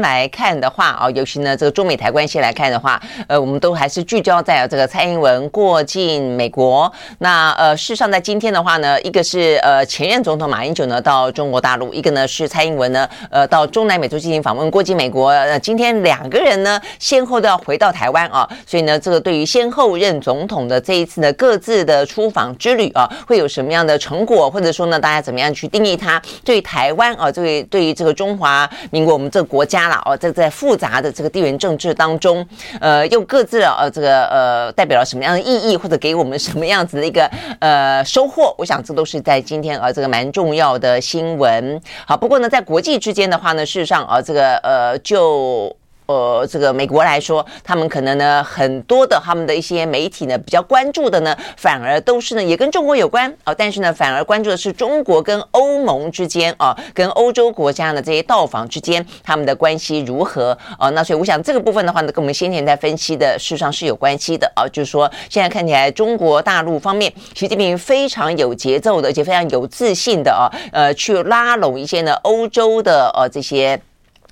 来看的话啊，尤其呢，这个中美台关系来看的话，呃，我们都还是聚焦在这个蔡英文过境美国。那呃，事实上在今天的话呢，一个是呃前任总统马英九呢到中国大陆，一个呢是蔡英文呢呃到中南美洲进行访问，过境美国。呃，今天两个人呢先后都要回到台湾啊，所以呢，这个对于先后任总统的这一次呢各自的出访之旅啊，会有什么样的成果，或者说呢，大家怎么样去定义它？对台湾啊，这个对于这个中华民国我们这个国家了。哦，这在复杂的这个地缘政治当中，呃，又各自呃这个呃代表了什么样的意义，或者给我们什么样子的一个呃收获？我想这都是在今天呃这个蛮重要的新闻。好，不过呢，在国际之间的话呢，事实上呃这个呃就。呃，这个美国来说，他们可能呢，很多的他们的一些媒体呢，比较关注的呢，反而都是呢，也跟中国有关、哦。但是呢，反而关注的是中国跟欧盟之间啊、哦，跟欧洲国家呢这些到访之间，他们的关系如何啊、哦？那所以我想这个部分的话呢，跟我们先前在分析的事实上是有关系的啊。就是说，现在看起来中国大陆方面，习近平非常有节奏的，而且非常有自信的啊，呃，去拉拢一些呢欧洲的呃这些。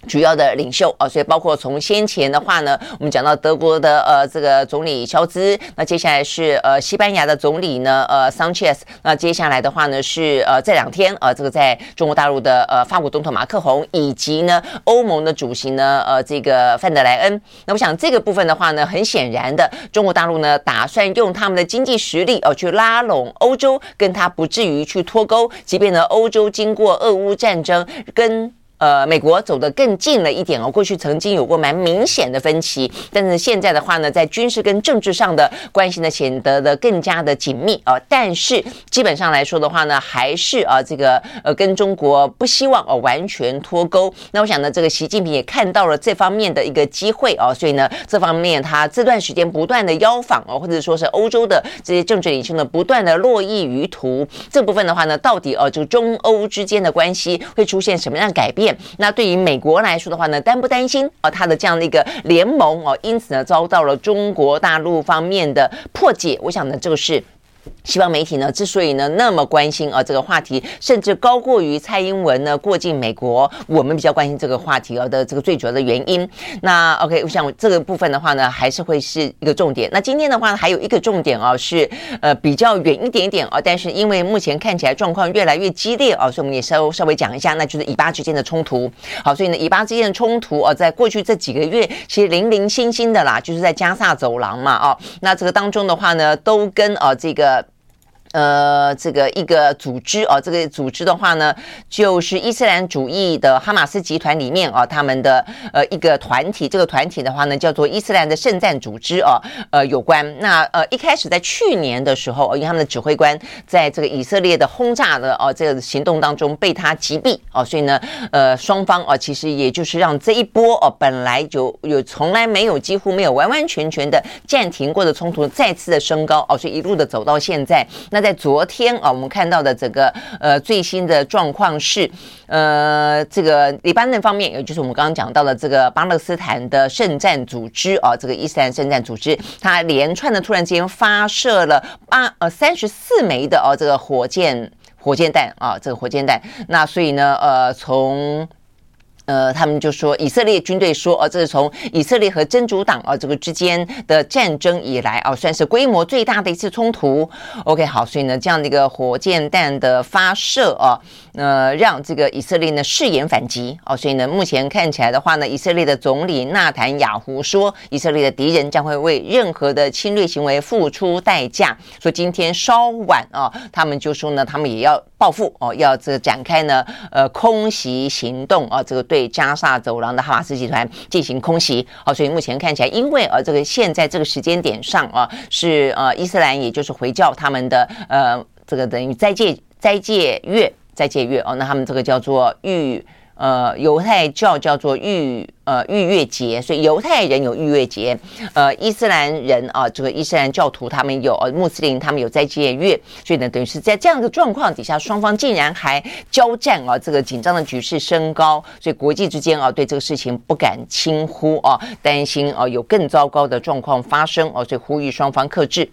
主要的领袖啊，所以包括从先前的话呢，我们讲到德国的呃这个总理肖兹，那接下来是呃西班牙的总理呢呃桑切斯，那接下来的话呢是呃这两天呃这个在中国大陆的呃法国总统马克宏，以及呢欧盟的主席呢呃这个范德莱恩。那我想这个部分的话呢，很显然的，中国大陆呢打算用他们的经济实力哦去拉拢欧洲，跟他不至于去脱钩，即便呢欧洲经过俄乌战争跟。呃，美国走得更近了一点哦。过去曾经有过蛮明显的分歧，但是现在的话呢，在军事跟政治上的关系呢，显得的更加的紧密啊。但是基本上来说的话呢，还是啊这个呃跟中国不希望哦完全脱钩。那我想呢，这个习近平也看到了这方面的一个机会哦，所以呢，这方面他这段时间不断的邀访哦，或者说是欧洲的这些政治领袖呢，不断的络绎于途。这部分的话呢，到底哦这个中欧之间的关系会出现什么样改变？那对于美国来说的话呢，担不担心啊？他的这样的一个联盟哦，因此呢，遭到了中国大陆方面的破解。我想呢，这个是。西方媒体呢，之所以呢那么关心啊这个话题，甚至高过于蔡英文呢过境美国，我们比较关心这个话题啊的这个最主要的原因。那 OK，我想这个部分的话呢，还是会是一个重点。那今天的话还有一个重点啊，是呃比较远一点点啊，但是因为目前看起来状况越来越激烈啊，所以我们也稍稍微讲一下，那就是以巴之间的冲突。好，所以呢，以巴之间的冲突啊，在过去这几个月其实零零星星的啦，就是在加萨走廊嘛啊，那这个当中的话呢，都跟啊这个。呃，这个一个组织哦，这个组织的话呢，就是伊斯兰主义的哈马斯集团里面啊，他们的呃一个团体，这个团体的话呢，叫做伊斯兰的圣战组织哦，呃，有关。那呃一开始在去年的时候，因为他们的指挥官在这个以色列的轰炸的哦这个行动当中被他击毙哦，所以呢，呃双方啊其实也就是让这一波哦本来就有从来没有几乎没有完完全全的暂停过的冲突再次的升高哦，所以一路的走到现在那。在昨天啊，我们看到的这个呃最新的状况是，呃，这个黎巴嫩方面，也就是我们刚刚讲到的这个巴勒斯坦的圣战组织啊，这个伊斯兰圣战组织，它连串的突然间发射了八呃三十四枚的哦这个火箭火箭弹啊，这个火箭弹，那所以呢，呃从。呃，他们就说以色列军队说，哦，这是从以色列和真主党啊这个之间的战争以来啊，算是规模最大的一次冲突。OK，好，所以呢，这样的一个火箭弹的发射啊，呃，让这个以色列呢誓言反击哦，所以呢，目前看起来的话呢，以色列的总理纳坦雅胡说，以色列的敌人将会为任何的侵略行为付出代价。说今天稍晚啊，他们就说呢，他们也要报复哦，要这个展开呢，呃，空袭行动啊，这个对。对加沙走廊的哈马斯集团进行空袭，好，所以目前看起来，因为呃，这个现在这个时间点上啊，是呃伊斯兰，也就是回教他们的呃这个等于斋戒斋戒月斋戒月哦，那他们这个叫做预呃，犹太教叫做逾呃逾越节，所以犹太人有逾越节，呃，伊斯兰人啊，这个伊斯兰教徒他们有，呃，穆斯林他们有在戒月，所以呢，等于是在这样的状况底下，双方竟然还交战啊，这个紧张的局势升高，所以国际之间啊，对这个事情不敢轻忽啊，担心啊有更糟糕的状况发生哦，所以呼吁双方克制。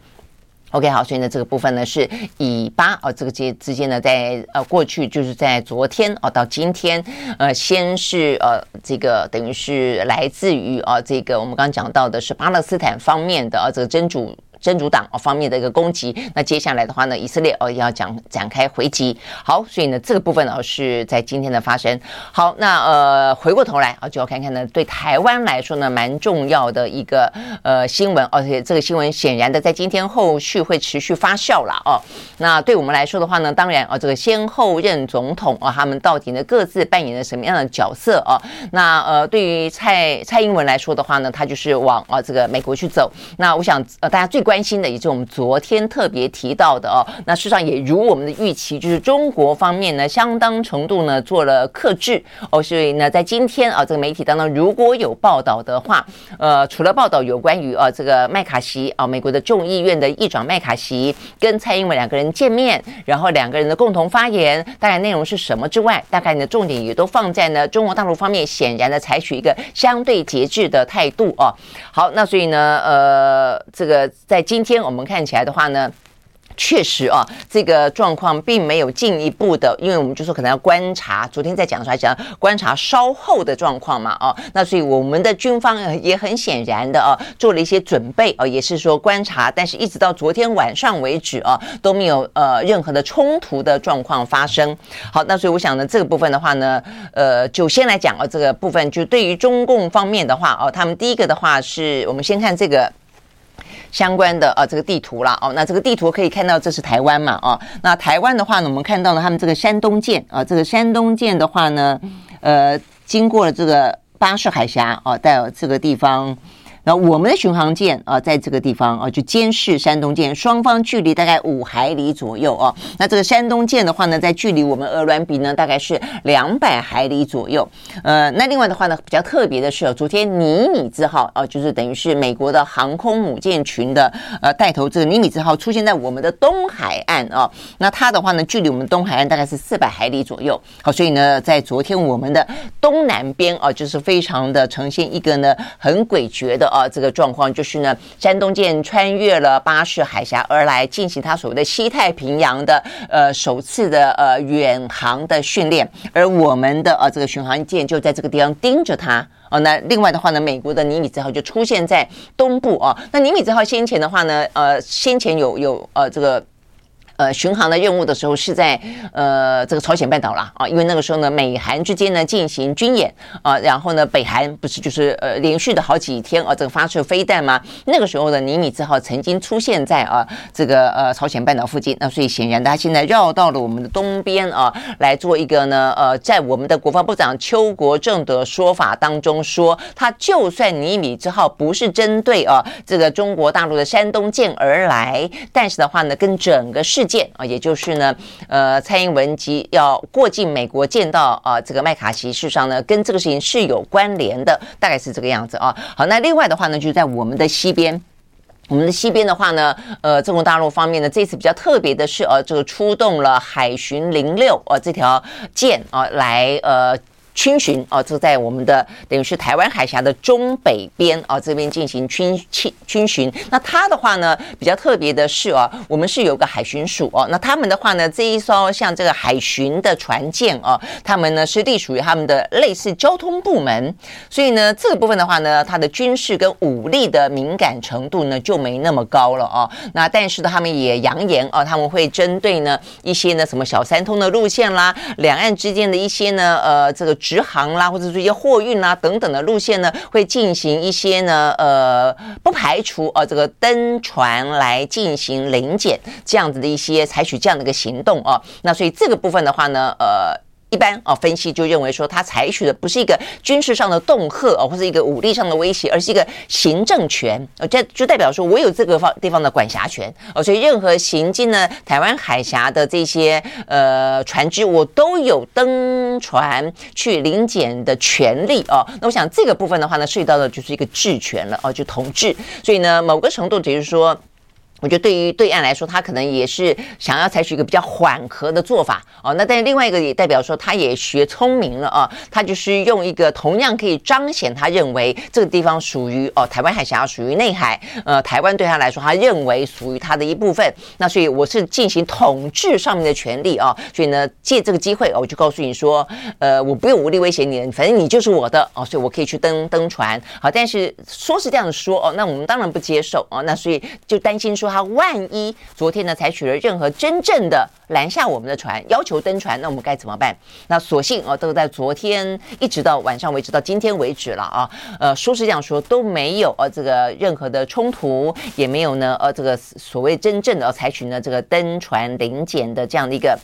OK，好，所以呢，这个部分呢是以巴哦，这个之之间呢，在呃过去就是在昨天哦到今天，呃，先是呃这个等于是来自于啊这个我们刚刚讲到的是巴勒斯坦方面的啊这个真主。真主党方面的一个攻击，那接下来的话呢，以色列哦要讲展开回击。好，所以呢，这个部分呢是在今天的发生。好，那呃回过头来啊，就要看看呢，对台湾来说呢，蛮重要的一个呃新闻，而且这个新闻显然的在今天后续会持续发酵了哦。那对我们来说的话呢，当然啊，这个先后任总统啊，他们到底呢各自扮演了什么样的角色啊？那呃，对于蔡蔡英文来说的话呢，他就是往啊这个美国去走。那我想呃，大家最关心的，也就是我们昨天特别提到的哦，那事实上也如我们的预期，就是中国方面呢，相当程度呢做了克制哦，所以呢，在今天啊，这个媒体当中如果有报道的话，呃，除了报道有关于啊这个麦卡锡啊，美国的众议院的议长麦卡锡跟蔡英文两个人见面，然后两个人的共同发言，大概内容是什么之外，大概呢重点也都放在呢中国大陆方面显然的采取一个相对节制的态度哦。好，那所以呢，呃，这个在。在今天我们看起来的话呢，确实啊，这个状况并没有进一步的，因为我们就说可能要观察。昨天在讲出来讲观察稍后的状况嘛，哦，那所以我们的军方也很显然的啊，做了一些准备啊，也是说观察，但是一直到昨天晚上为止啊，都没有呃任何的冲突的状况发生。好，那所以我想呢，这个部分的话呢，呃，就先来讲啊，这个部分就对于中共方面的话哦，他们第一个的话是我们先看这个。相关的啊，这个地图啦，哦，那这个地图可以看到，这是台湾嘛，哦，那台湾的话呢，我们看到了他们这个山东舰啊，这个山东舰的话呢，呃，经过了这个巴士海峡哦，到这个地方。那我们的巡航舰啊，在这个地方啊，就监视山东舰，双方距离大概五海里左右啊。那这个山东舰的话呢，在距离我们鹅銮鼻呢，大概是两百海里左右。呃，那另外的话呢，比较特别的是，昨天尼米兹号啊，就是等于是美国的航空母舰群的呃带头，这个尼米兹号出现在我们的东海岸啊。那它的话呢，距离我们东海岸大概是四百海里左右。好，所以呢，在昨天我们的东南边啊，就是非常的呈现一个呢很诡谲的。啊，这个状况就是呢，山东舰穿越了巴士海峡而来，进行它所谓的西太平洋的呃首次的呃远航的训练，而我们的呃这个巡航舰就在这个地方盯着它。哦，那另外的话呢，美国的尼米兹号就出现在东部哦。那尼米兹号先前的话呢，呃，先前有有呃这个。呃，巡航的任务的时候是在呃这个朝鲜半岛啦啊，因为那个时候呢，美韩之间呢进行军演啊，然后呢，北韩不是就是呃连续的好几天啊，这个发射飞弹吗？那个时候的尼米兹号曾经出现在啊这个呃朝鲜半岛附近，那所以显然他现在绕到了我们的东边啊，来做一个呢呃，在我们的国防部长邱国正的说法当中说，他就算尼米兹号不是针对啊这个中国大陆的山东舰而来，但是的话呢，跟整个世件啊，也就是呢，呃，蔡英文及要过境美国见到啊，这个麦卡锡，事实上呢，跟这个事情是有关联的，大概是这个样子啊。好，那另外的话呢，就在我们的西边，我们的西边的话呢，呃，中国大陆方面呢，这次比较特别的是，呃，这个出动了海巡零六啊这条舰啊，来呃。军巡啊，就在我们的等于是台湾海峡的中北边啊，这边进行军训军巡。那它的话呢，比较特别的是啊，我们是有个海巡署哦。那他们的话呢，这一艘像这个海巡的船舰啊，他们呢是隶属于他们的类似交通部门，所以呢，这个部分的话呢，它的军事跟武力的敏感程度呢就没那么高了啊。那但是呢，他们也扬言啊，他们会针对呢一些呢什么小三通的路线啦，两岸之间的一些呢呃这个。直航啦，或者是一些货运啦等等的路线呢，会进行一些呢，呃，不排除呃这个登船来进行临检这样子的一些采取这样的一个行动啊。那所以这个部分的话呢，呃。一般啊，分析就认为说，他采取的不是一个军事上的恫吓哦，或者一个武力上的威胁，而是一个行政权，呃，这就代表说我有这个方地方的管辖权哦，所以任何行进呢台湾海峡的这些呃船只，我都有登船去临检的权利哦。那我想这个部分的话呢，涉及到的就是一个治权了哦，就统治，所以呢，某个程度只是说。我觉得对于对岸来说，他可能也是想要采取一个比较缓和的做法哦。那但是另外一个也代表说，他也学聪明了啊，他就是用一个同样可以彰显他认为这个地方属于哦台湾海峡属于内海，呃，台湾对他来说，他认为属于他的一部分。那所以我是进行统治上面的权利啊，所以呢，借这个机会，我就告诉你说，呃，我不用武力威胁你，反正你就是我的哦，所以我可以去登登船。好，但是说是这样说哦，那我们当然不接受哦。那所以就担心说。他万一昨天呢采取了任何真正的拦下我们的船，要求登船，那我们该怎么办？那所幸啊，都在昨天一直到晚上为止，到今天为止了啊。呃，说是这样说，都没有呃这个任何的冲突，也没有呢呃这个所谓真正的采取呢这个登船临检的这样的一个。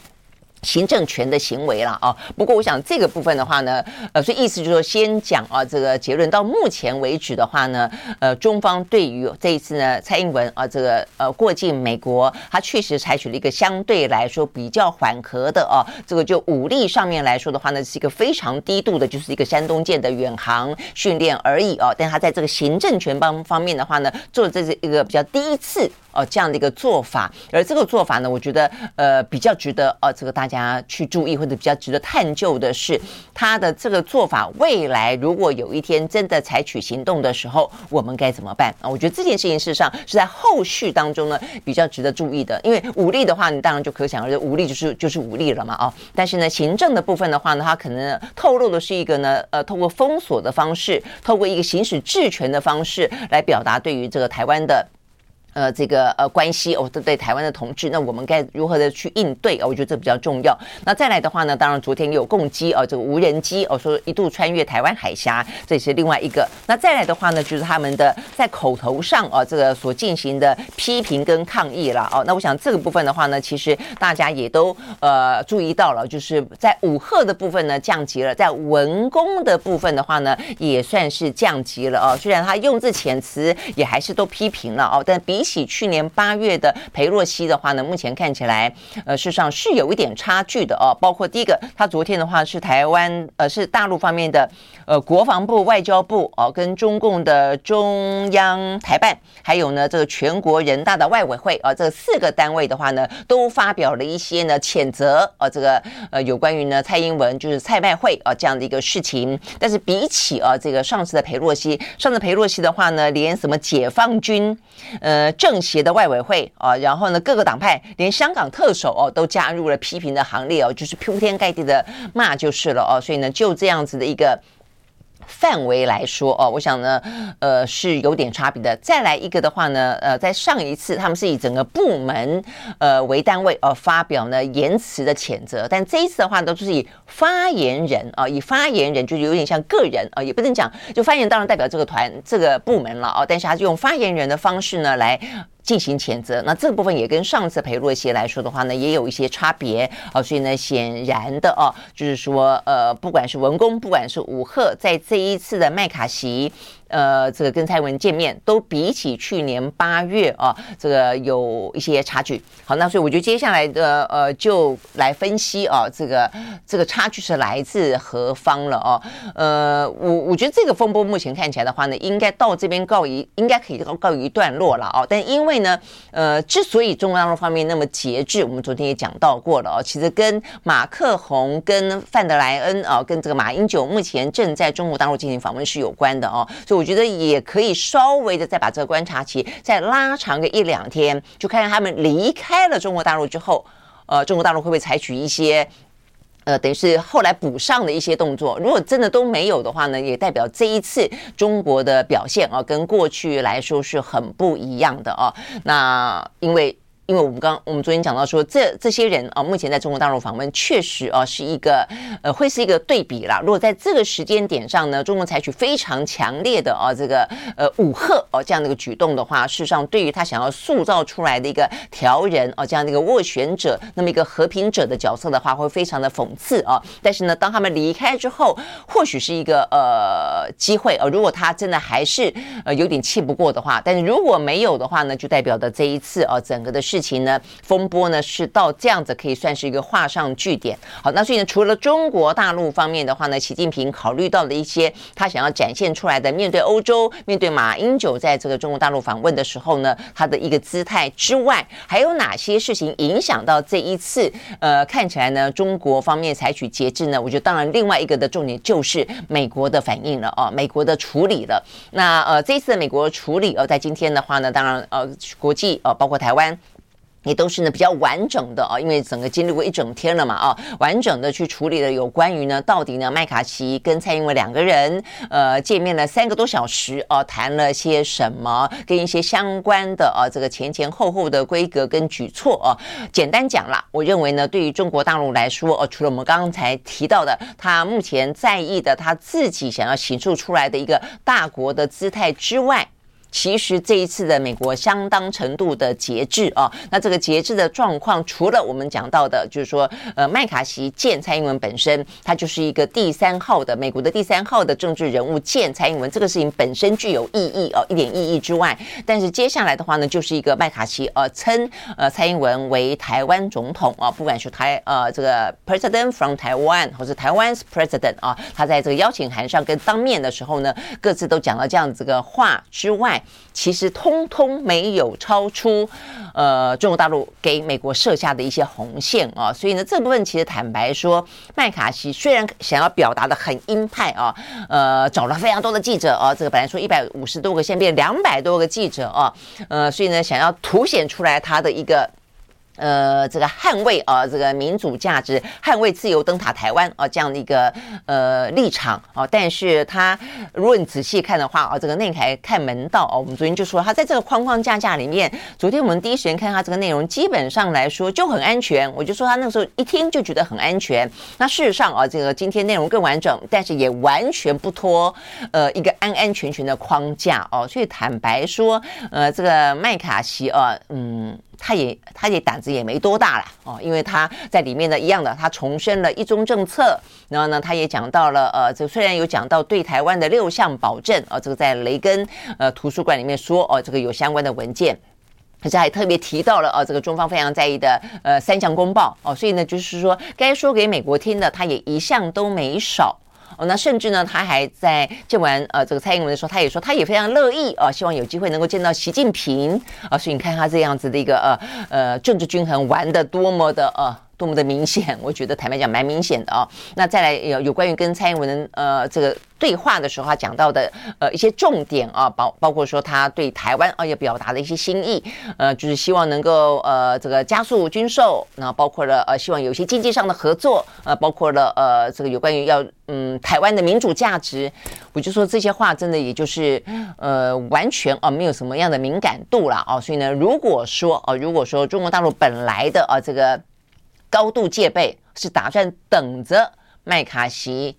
行政权的行为了啊，不过我想这个部分的话呢，呃，所以意思就是说，先讲啊，这个结论到目前为止的话呢，呃，中方对于这一次呢，蔡英文啊，这个呃过境美国，他确实采取了一个相对来说比较缓和的啊，这个就武力上面来说的话呢，是一个非常低度的，就是一个山东舰的远航训练而已啊，但他在这个行政权方方面的话呢，做这是一个比较第一次。哦，这样的一个做法，而这个做法呢，我觉得呃比较值得呃这个大家去注意或者比较值得探究的是，他的这个做法未来如果有一天真的采取行动的时候，我们该怎么办啊？我觉得这件事情事实上是在后续当中呢比较值得注意的，因为武力的话，你当然就可想而知，武力就是就是武力了嘛啊。但是呢，行政的部分的话呢，它可能透露的是一个呢呃透过封锁的方式，透过一个行使治权的方式来表达对于这个台湾的。呃，这个呃关系哦，对对，台湾的同志，那我们该如何的去应对哦？我觉得这比较重要。那再来的话呢，当然昨天也有共机哦，这个无人机哦，说一度穿越台湾海峡，这是另外一个。那再来的话呢，就是他们的在口头上哦，这个所进行的批评跟抗议了哦。那我想这个部分的话呢，其实大家也都呃注意到了，就是在武赫的部分呢降级了，在文工的部分的话呢，也算是降级了哦。虽然他用字遣词也还是都批评了哦，但比。比起去年八月的裴洛西的话呢，目前看起来，呃，事实上是有一点差距的哦。包括第一个，他昨天的话是台湾，呃，是大陆方面的，呃，国防部、外交部哦，跟中共的中央台办，还有呢这个全国人大的外委会啊，这四个单位的话呢，都发表了一些呢谴责啊，这个呃有关于呢蔡英文就是蔡麦会啊这样的一个事情。但是比起啊这个上次的裴洛西，上次裴洛西的话呢，连什么解放军，呃。政协的外委会啊，然后呢，各个党派连香港特首哦都加入了批评的行列哦，就是铺天盖地的骂就是了哦，所以呢，就这样子的一个。范围来说哦，我想呢，呃，是有点差别的。再来一个的话呢，呃，在上一次他们是以整个部门呃为单位呃发表呢言辞的谴责，但这一次的话呢都是以发言人啊、以发言人就是有点像个人啊、也不能讲就发言人当然代表这个团这个部门了啊、但是他是用发言人的方式呢来。进行谴责，那这个部分也跟上次裴洛西来说的话呢，也有一些差别啊，所以呢，显然的哦，就是说，呃，不管是文工，不管是武赫，在这一次的麦卡锡。呃，这个跟蔡文见面都比起去年八月啊，这个有一些差距。好，那所以我觉得接下来的呃，就来分析啊，这个这个差距是来自何方了哦。呃，我我觉得这个风波目前看起来的话呢，应该到这边告一，应该可以告告一段落了哦。但因为呢，呃，之所以中国大陆方面那么节制，我们昨天也讲到过了哦，其实跟马克宏、跟范德莱恩啊，跟这个马英九目前正在中国大陆进行访问是有关的哦，所以。我觉得也可以稍微的再把这个观察期再拉长个一两天，就看看他们离开了中国大陆之后，呃，中国大陆会不会采取一些，呃，等于是后来补上的一些动作。如果真的都没有的话呢，也代表这一次中国的表现啊，跟过去来说是很不一样的啊。那因为。因为我们刚我们昨天讲到说，这这些人啊，目前在中国大陆访问，确实啊是一个呃，会是一个对比啦。如果在这个时间点上呢，中国采取非常强烈的啊这个呃武吓哦这样的一个举动的话，事实上对于他想要塑造出来的一个调人啊这样的一个斡旋者，那么一个和平者的角色的话，会非常的讽刺啊。但是呢，当他们离开之后，或许是一个呃机会啊。如果他真的还是呃有点气不过的话，但是如果没有的话呢，就代表的这一次啊整个的。事情呢，风波呢是到这样子，可以算是一个画上句点。好，那所以呢，除了中国大陆方面的话呢，习近平考虑到了一些他想要展现出来的，面对欧洲、面对马英九在这个中国大陆访问的时候呢，他的一个姿态之外，还有哪些事情影响到这一次？呃，看起来呢，中国方面采取节制呢，我觉得当然另外一个的重点就是美国的反应了啊，美国的处理了。那呃，这一次的美国处理呃，在今天的话呢，当然呃，国际呃，包括台湾。也都是呢比较完整的啊，因为整个经历过一整天了嘛啊，完整的去处理了有关于呢到底呢麦卡锡跟蔡英文两个人呃见面了三个多小时啊，谈了些什么，跟一些相关的啊这个前前后后的规格跟举措啊，简单讲啦，我认为呢对于中国大陆来说，呃，除了我们刚才提到的他目前在意的他自己想要形塑出来的一个大国的姿态之外。其实这一次的美国相当程度的节制啊，那这个节制的状况，除了我们讲到的，就是说，呃，麦卡锡见蔡英文本身，他就是一个第三号的美国的第三号的政治人物见蔡英文，这个事情本身具有意义哦，一点意义之外，但是接下来的话呢，就是一个麦卡锡呃称呃蔡英文为台湾总统啊，不管是台呃这个 President from Taiwan 或是台湾 President 啊，他在这个邀请函上跟当面的时候呢，各自都讲了这样子个话之外。其实通通没有超出，呃，中国大陆给美国设下的一些红线啊，所以呢，这部分其实坦白说，麦卡锡虽然想要表达的很鹰派啊，呃，找了非常多的记者啊，这个本来说一百五十多个，现在变两百多个记者啊，呃，所以呢，想要凸显出来他的一个。呃，这个捍卫啊，这个民主价值，捍卫自由，灯塔台湾啊，这样的一个呃立场啊，但是他如果你仔细看的话啊，这个内台看门道啊，我们昨天就说他在这个框框架架里面，昨天我们第一时间看他这个内容，基本上来说就很安全。我就说他那个时候一听就觉得很安全。那事实上啊，这个今天内容更完整，但是也完全不脱呃一个安安全全的框架哦。所以坦白说，呃，这个麦卡锡啊，嗯。他也，他也胆子也没多大了哦，因为他在里面呢一样的，他重申了一中政策，然后呢，他也讲到了呃，这虽然有讲到对台湾的六项保证、哦，这个在雷根呃图书馆里面说哦，这个有相关的文件，可是还特别提到了哦，这个中方非常在意的呃三项公报哦，所以呢，就是说该说给美国听的，他也一项都没少。哦，那甚至呢，他还在见完呃这个蔡英文的时候，他也说他也非常乐意啊、呃，希望有机会能够见到习近平啊、呃，所以你看他这样子的一个呃呃政治均衡玩的多么的呃。多么的明显，我觉得坦白讲蛮明显的、哦。那再来有有关于跟蔡英文呃这个对话的时候，他讲到的呃一些重点啊，包包括说他对台湾啊要表达的一些心意，呃就是希望能够呃这个加速军售，那包括了呃希望有一些经济上的合作，呃包括了呃这个有关于要嗯台湾的民主价值，我就说这些话真的也就是呃完全啊没有什么样的敏感度了啊。所以呢，如果说啊如果说中国大陆本来的啊这个。高度戒备，是打算等着麦卡锡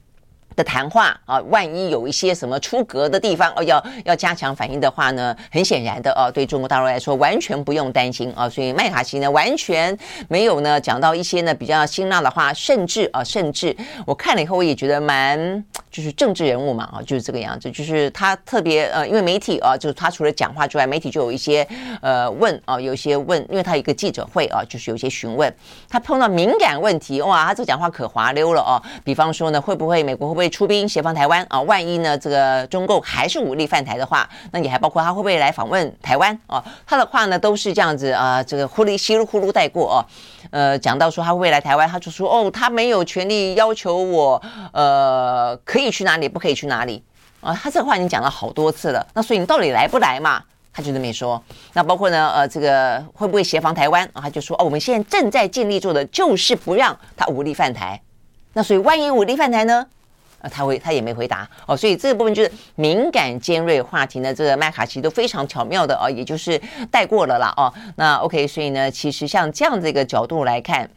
的谈话啊，万一有一些什么出格的地方哦，要要加强反应的话呢，很显然的啊，对中国大陆来说完全不用担心啊，所以麦卡锡呢完全没有呢讲到一些呢比较辛辣的话，甚至啊甚至我看了以后我也觉得蛮就是政治人物嘛啊，就是这个样子，就是他特别呃，因为媒体啊，就是他除了讲话之外，媒体就有一些呃问啊，有一些问，因为他有一个记者会啊，就是有一些询问，他碰到敏感问题哇，他这讲话可滑溜了啊，比方说呢，会不会美国会不会会出兵协防台湾啊？万一呢？这个中共还是武力犯台的话，那你还包括他会不会来访问台湾啊？他的话呢都是这样子啊，这个呼哩稀里呼噜带过哦。呃，讲到说他会不会来台湾，他就说哦，他没有权利要求我，呃，可以去哪里，不可以去哪里啊？他这话已经讲了好多次了。那所以你到底来不来嘛？他就这么说。那包括呢，呃，这个会不会协防台湾啊？他就说哦，我们现在正在尽力做的就是不让他武力犯台。那所以万一武力犯台呢？呃，他会他也没回答哦，所以这个部分就是敏感尖锐话题呢，这个麦卡锡都非常巧妙的哦，也就是带过了啦哦。那 OK，所以呢，其实像这样子一个角度来看。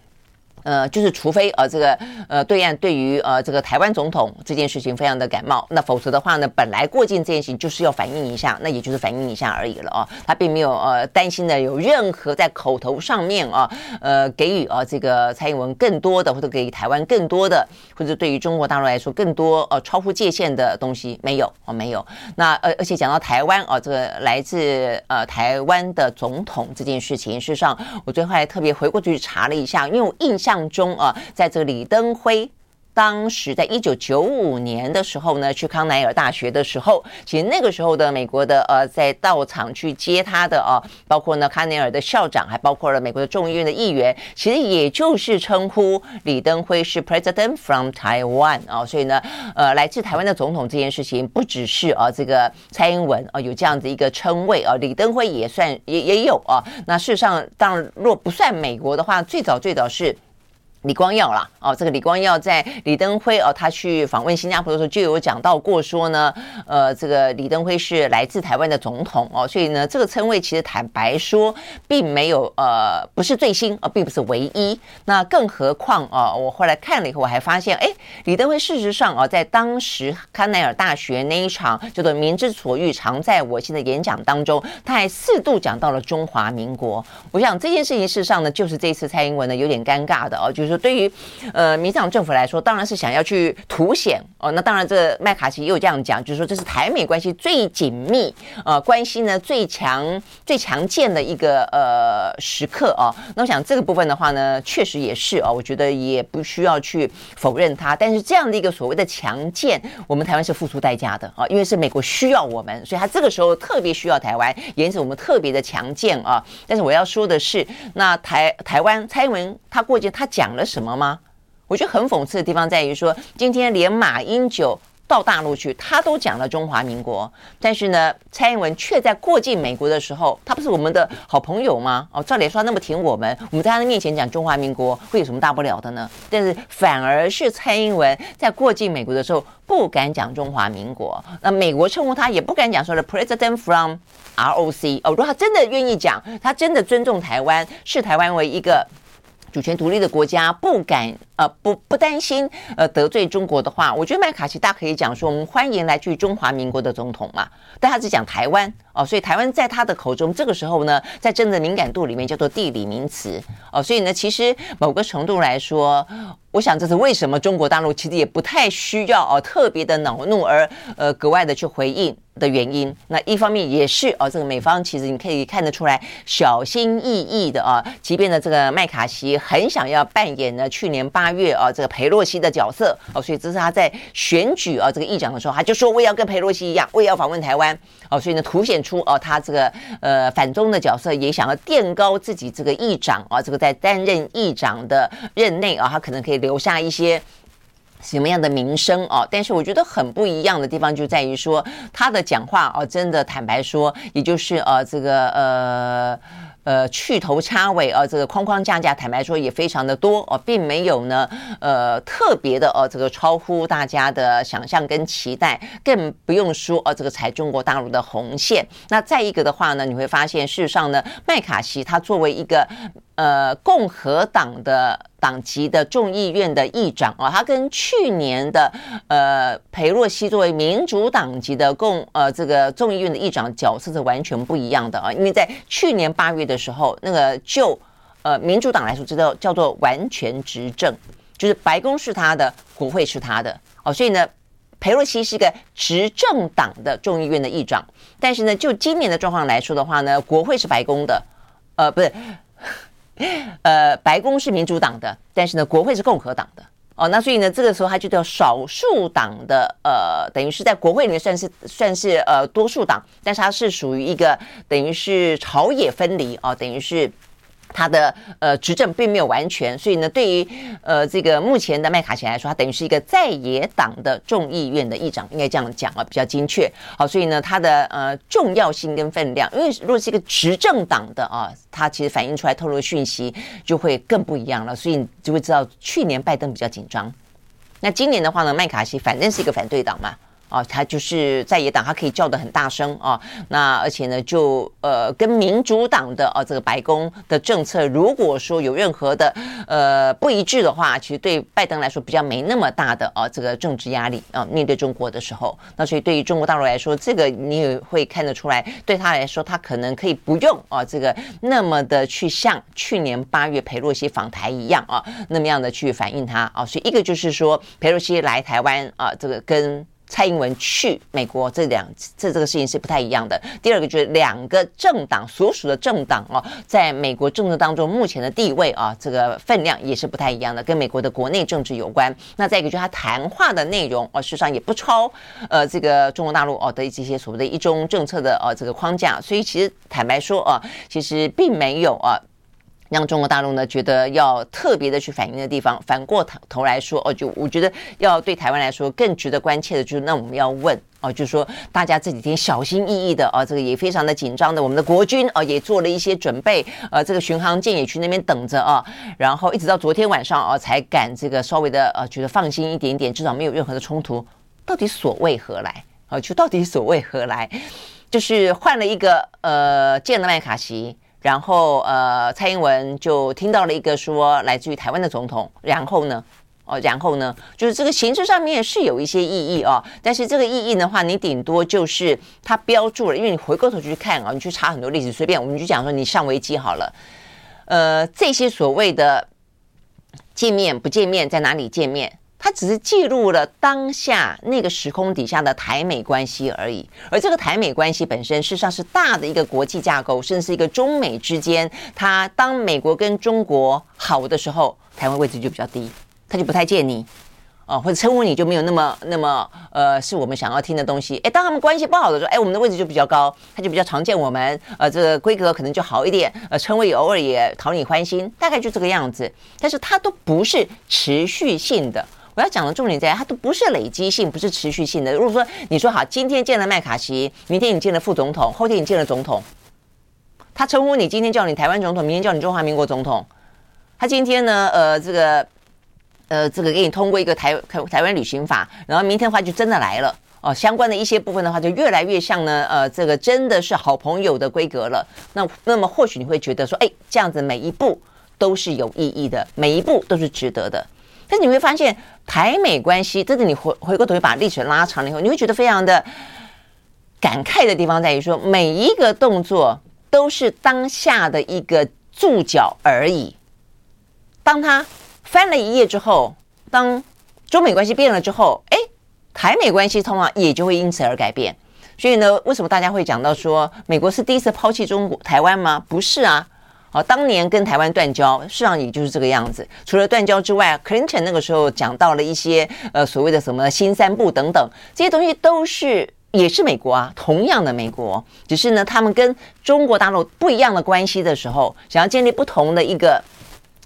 呃，就是除非呃这个呃对岸对于呃这个台湾总统这件事情非常的感冒，那否则的话呢，本来过境这件事情就是要反映一下，那也就是反映一下而已了哦，他并没有呃担心的有任何在口头上面啊呃给予啊这个蔡英文更多的或者给予台湾更多的或者对于中国大陆来说更多呃超乎界限的东西没有哦没有，那呃而且讲到台湾啊这个来自呃台湾的总统这件事情，事实上我最后还特别回过去查了一下，因为我印象。当中啊，在这个李登辉当时在一九九五年的时候呢，去康奈尔大学的时候，其实那个时候的美国的呃，在到场去接他的啊，包括呢康奈尔的校长，还包括了美国的众议院的议员，其实也就是称呼李登辉是 President from Taiwan 啊，所以呢，呃，来自台湾的总统这件事情，不只是啊这个蔡英文啊有这样子一个称谓啊，李登辉也算也也有啊。那事实上，当然若不算美国的话，最早最早是。李光耀啦，哦，这个李光耀在李登辉哦，他去访问新加坡的时候就有讲到过说呢，呃，这个李登辉是来自台湾的总统哦，所以呢，这个称谓其实坦白说并没有呃，不是最新啊、哦，并不是唯一。那更何况、哦，我后来看了以后，我还发现，哎，李登辉事实上啊、哦，在当时康奈尔大学那一场叫做“民之所欲，常在我心”的演讲当中，他还四度讲到了中华民国。我想这件事情事实上呢，就是这次蔡英文呢有点尴尬的哦，就是。对于呃民进党政府来说，当然是想要去凸显哦。那当然，这麦卡锡也有这样讲，就是说这是台美关系最紧密呃关系呢最强最强健的一个呃时刻哦。那我想这个部分的话呢，确实也是哦。我觉得也不需要去否认它。但是这样的一个所谓的强健，我们台湾是付出代价的啊，因为是美国需要我们，所以他这个时候特别需要台湾，因此我们特别的强健啊。但是我要说的是，那台台湾蔡英文他过去，他讲了什么吗？我觉得很讽刺的地方在于说，今天连马英九到大陆去，他都讲了中华民国，但是呢，蔡英文却在过境美国的时候，他不是我们的好朋友吗？哦，照理说那么挺我们，我们在他的面前讲中华民国会有什么大不了的呢？但是反而是蔡英文在过境美国的时候不敢讲中华民国，那美国称呼他也不敢讲说的 President from ROC。哦，如果他真的愿意讲，他真的尊重台湾，视台湾为一个。主权独立的国家不敢呃不不担心呃得罪中国的话，我觉得麦卡锡大可以讲说，我们欢迎来自中华民国的总统嘛，但他只讲台湾。哦，所以台湾在他的口中这个时候呢，在政治敏感度里面叫做地理名词哦，所以呢，其实某个程度来说。我想这是为什么中国大陆其实也不太需要哦特别的恼怒而呃格外的去回应的原因。那一方面也是哦，这个美方其实你可以看得出来小心翼翼的啊，即便呢这个麦卡锡很想要扮演呢去年八月啊这个裴洛西的角色哦，所以这是他在选举啊这个议长的时候，他就说我也要跟裴洛西一样，我也要访问台湾哦，所以呢凸显出哦他这个呃反中的角色，也想要垫高自己这个议长啊这个在担任议长的任内啊，他可能可以。留下一些什么样的名声哦？但是我觉得很不一样的地方就在于说，他的讲话哦，真的坦白说，也就是呃，这个呃。呃，去头插尾啊，这个框框架架，坦白说也非常的多哦，并没有呢，呃，特别的哦，这个超乎大家的想象跟期待，更不用说哦，这个踩中国大陆的红线。那再一个的话呢，你会发现，事实上呢，麦卡锡他作为一个呃共和党的党籍的众议院的议长啊，他跟去年的呃裴洛西作为民主党籍的共呃这个众议院的议长角色是完全不一样的啊，因为在去年八月的。时候，那个就呃民主党来说，这叫叫做完全执政，就是白宫是他的，国会是他的哦，所以呢，裴洛西是一个执政党的众议院的议长，但是呢，就今年的状况来说的话呢，国会是白宫的，呃，不是，呃，白宫是民主党的，但是呢，国会是共和党的哦，那所以呢，这个时候他就叫少数党的，呃，等于是在国会里面算是算是呃多数党，但是他是属于一个等于是朝野分离哦，等于是。他的呃执政并没有完全，所以呢，对于呃这个目前的麦卡锡来说，他等于是一个在野党的众议院的议长，应该这样讲啊，比较精确。好，所以呢，他的呃重要性跟分量，因为如果是一个执政党的啊，他其实反映出来透露的讯息就会更不一样了，所以你就会知道去年拜登比较紧张。那今年的话呢，麦卡锡反正是一个反对党嘛。啊，他就是在野党，他可以叫得很大声啊。那而且呢，就呃，跟民主党的啊这个白宫的政策，如果说有任何的呃不一致的话，其实对拜登来说比较没那么大的啊这个政治压力啊。面对中国的时候，那所以对于中国大陆来说，这个你也会看得出来，对他来说，他可能可以不用啊这个那么的去像去年八月裴洛西访台一样啊那么样的去反映他啊。所以一个就是说裴洛西来台湾啊，这个跟蔡英文去美国这两这这个事情是不太一样的。第二个就是两个政党所属的政党哦，在美国政治当中目前的地位啊，这个分量也是不太一样的，跟美国的国内政治有关。那再一个就是他谈话的内容哦，事实上也不超呃这个中国大陆哦的这些所谓的一中政策的呃这个框架，所以其实坦白说啊，其实并没有啊。让中国大陆呢觉得要特别的去反映的地方，反过头头来说哦，就我觉得要对台湾来说更值得关切的就是，那我们要问哦，就是说大家这几天小心翼翼的啊，这个也非常的紧张的，我们的国军啊也做了一些准备，呃，这个巡航舰也去那边等着啊，然后一直到昨天晚上啊才敢这个稍微的呃觉得放心一点点，至少没有任何的冲突，到底所为何来啊？就到底所为何来？就是换了一个呃见了麦卡锡。然后，呃，蔡英文就听到了一个说来自于台湾的总统。然后呢，哦，然后呢，就是这个形式上面是有一些意义啊。但是这个意义的话，你顶多就是他标注了，因为你回过头去看啊，你去查很多历史，随便我们就讲说你上维基好了。呃，这些所谓的见面不见面，在哪里见面？它只是记录了当下那个时空底下的台美关系而已，而这个台美关系本身事实上是大的一个国际架构，甚至是一个中美之间。它当美国跟中国好的时候，台湾位置就比较低，他就不太见你，哦，或者称呼你就没有那么那么呃，是我们想要听的东西。诶，当他们关系不好的时候，诶，我们的位置就比较高，他就比较常见我们，呃，这个规格可能就好一点，呃，称谓偶尔也讨你欢心，大概就这个样子。但是它都不是持续性的。我要讲的重点在，它都不是累积性，不是持续性的。如果说你说好，今天见了麦卡锡，明天你见了副总统，后天你见了总统，他称呼你，今天叫你台湾总统，明天叫你中华民国总统，他今天呢，呃，这个，呃，这个给你通过一个台台台湾旅行法，然后明天的话就真的来了哦，相关的一些部分的话就越来越像呢，呃，这个真的是好朋友的规格了。那那么或许你会觉得说，哎，这样子每一步都是有意义的，每一步都是值得的。但你会发现，台美关系，真的你回回过头把历史拉长了以后，你会觉得非常的感慨的地方在于说，每一个动作都是当下的一个注脚而已。当他翻了一页之后，当中美关系变了之后，哎，台美关系通常也就会因此而改变。所以呢，为什么大家会讲到说，美国是第一次抛弃中国台湾吗？不是啊。哦，当年跟台湾断交，事实上也就是这个样子。除了断交之外，Clinton 那个时候讲到了一些呃所谓的什么新三不等等这些东西，都是也是美国啊，同样的美国，只是呢他们跟中国大陆不一样的关系的时候，想要建立不同的一个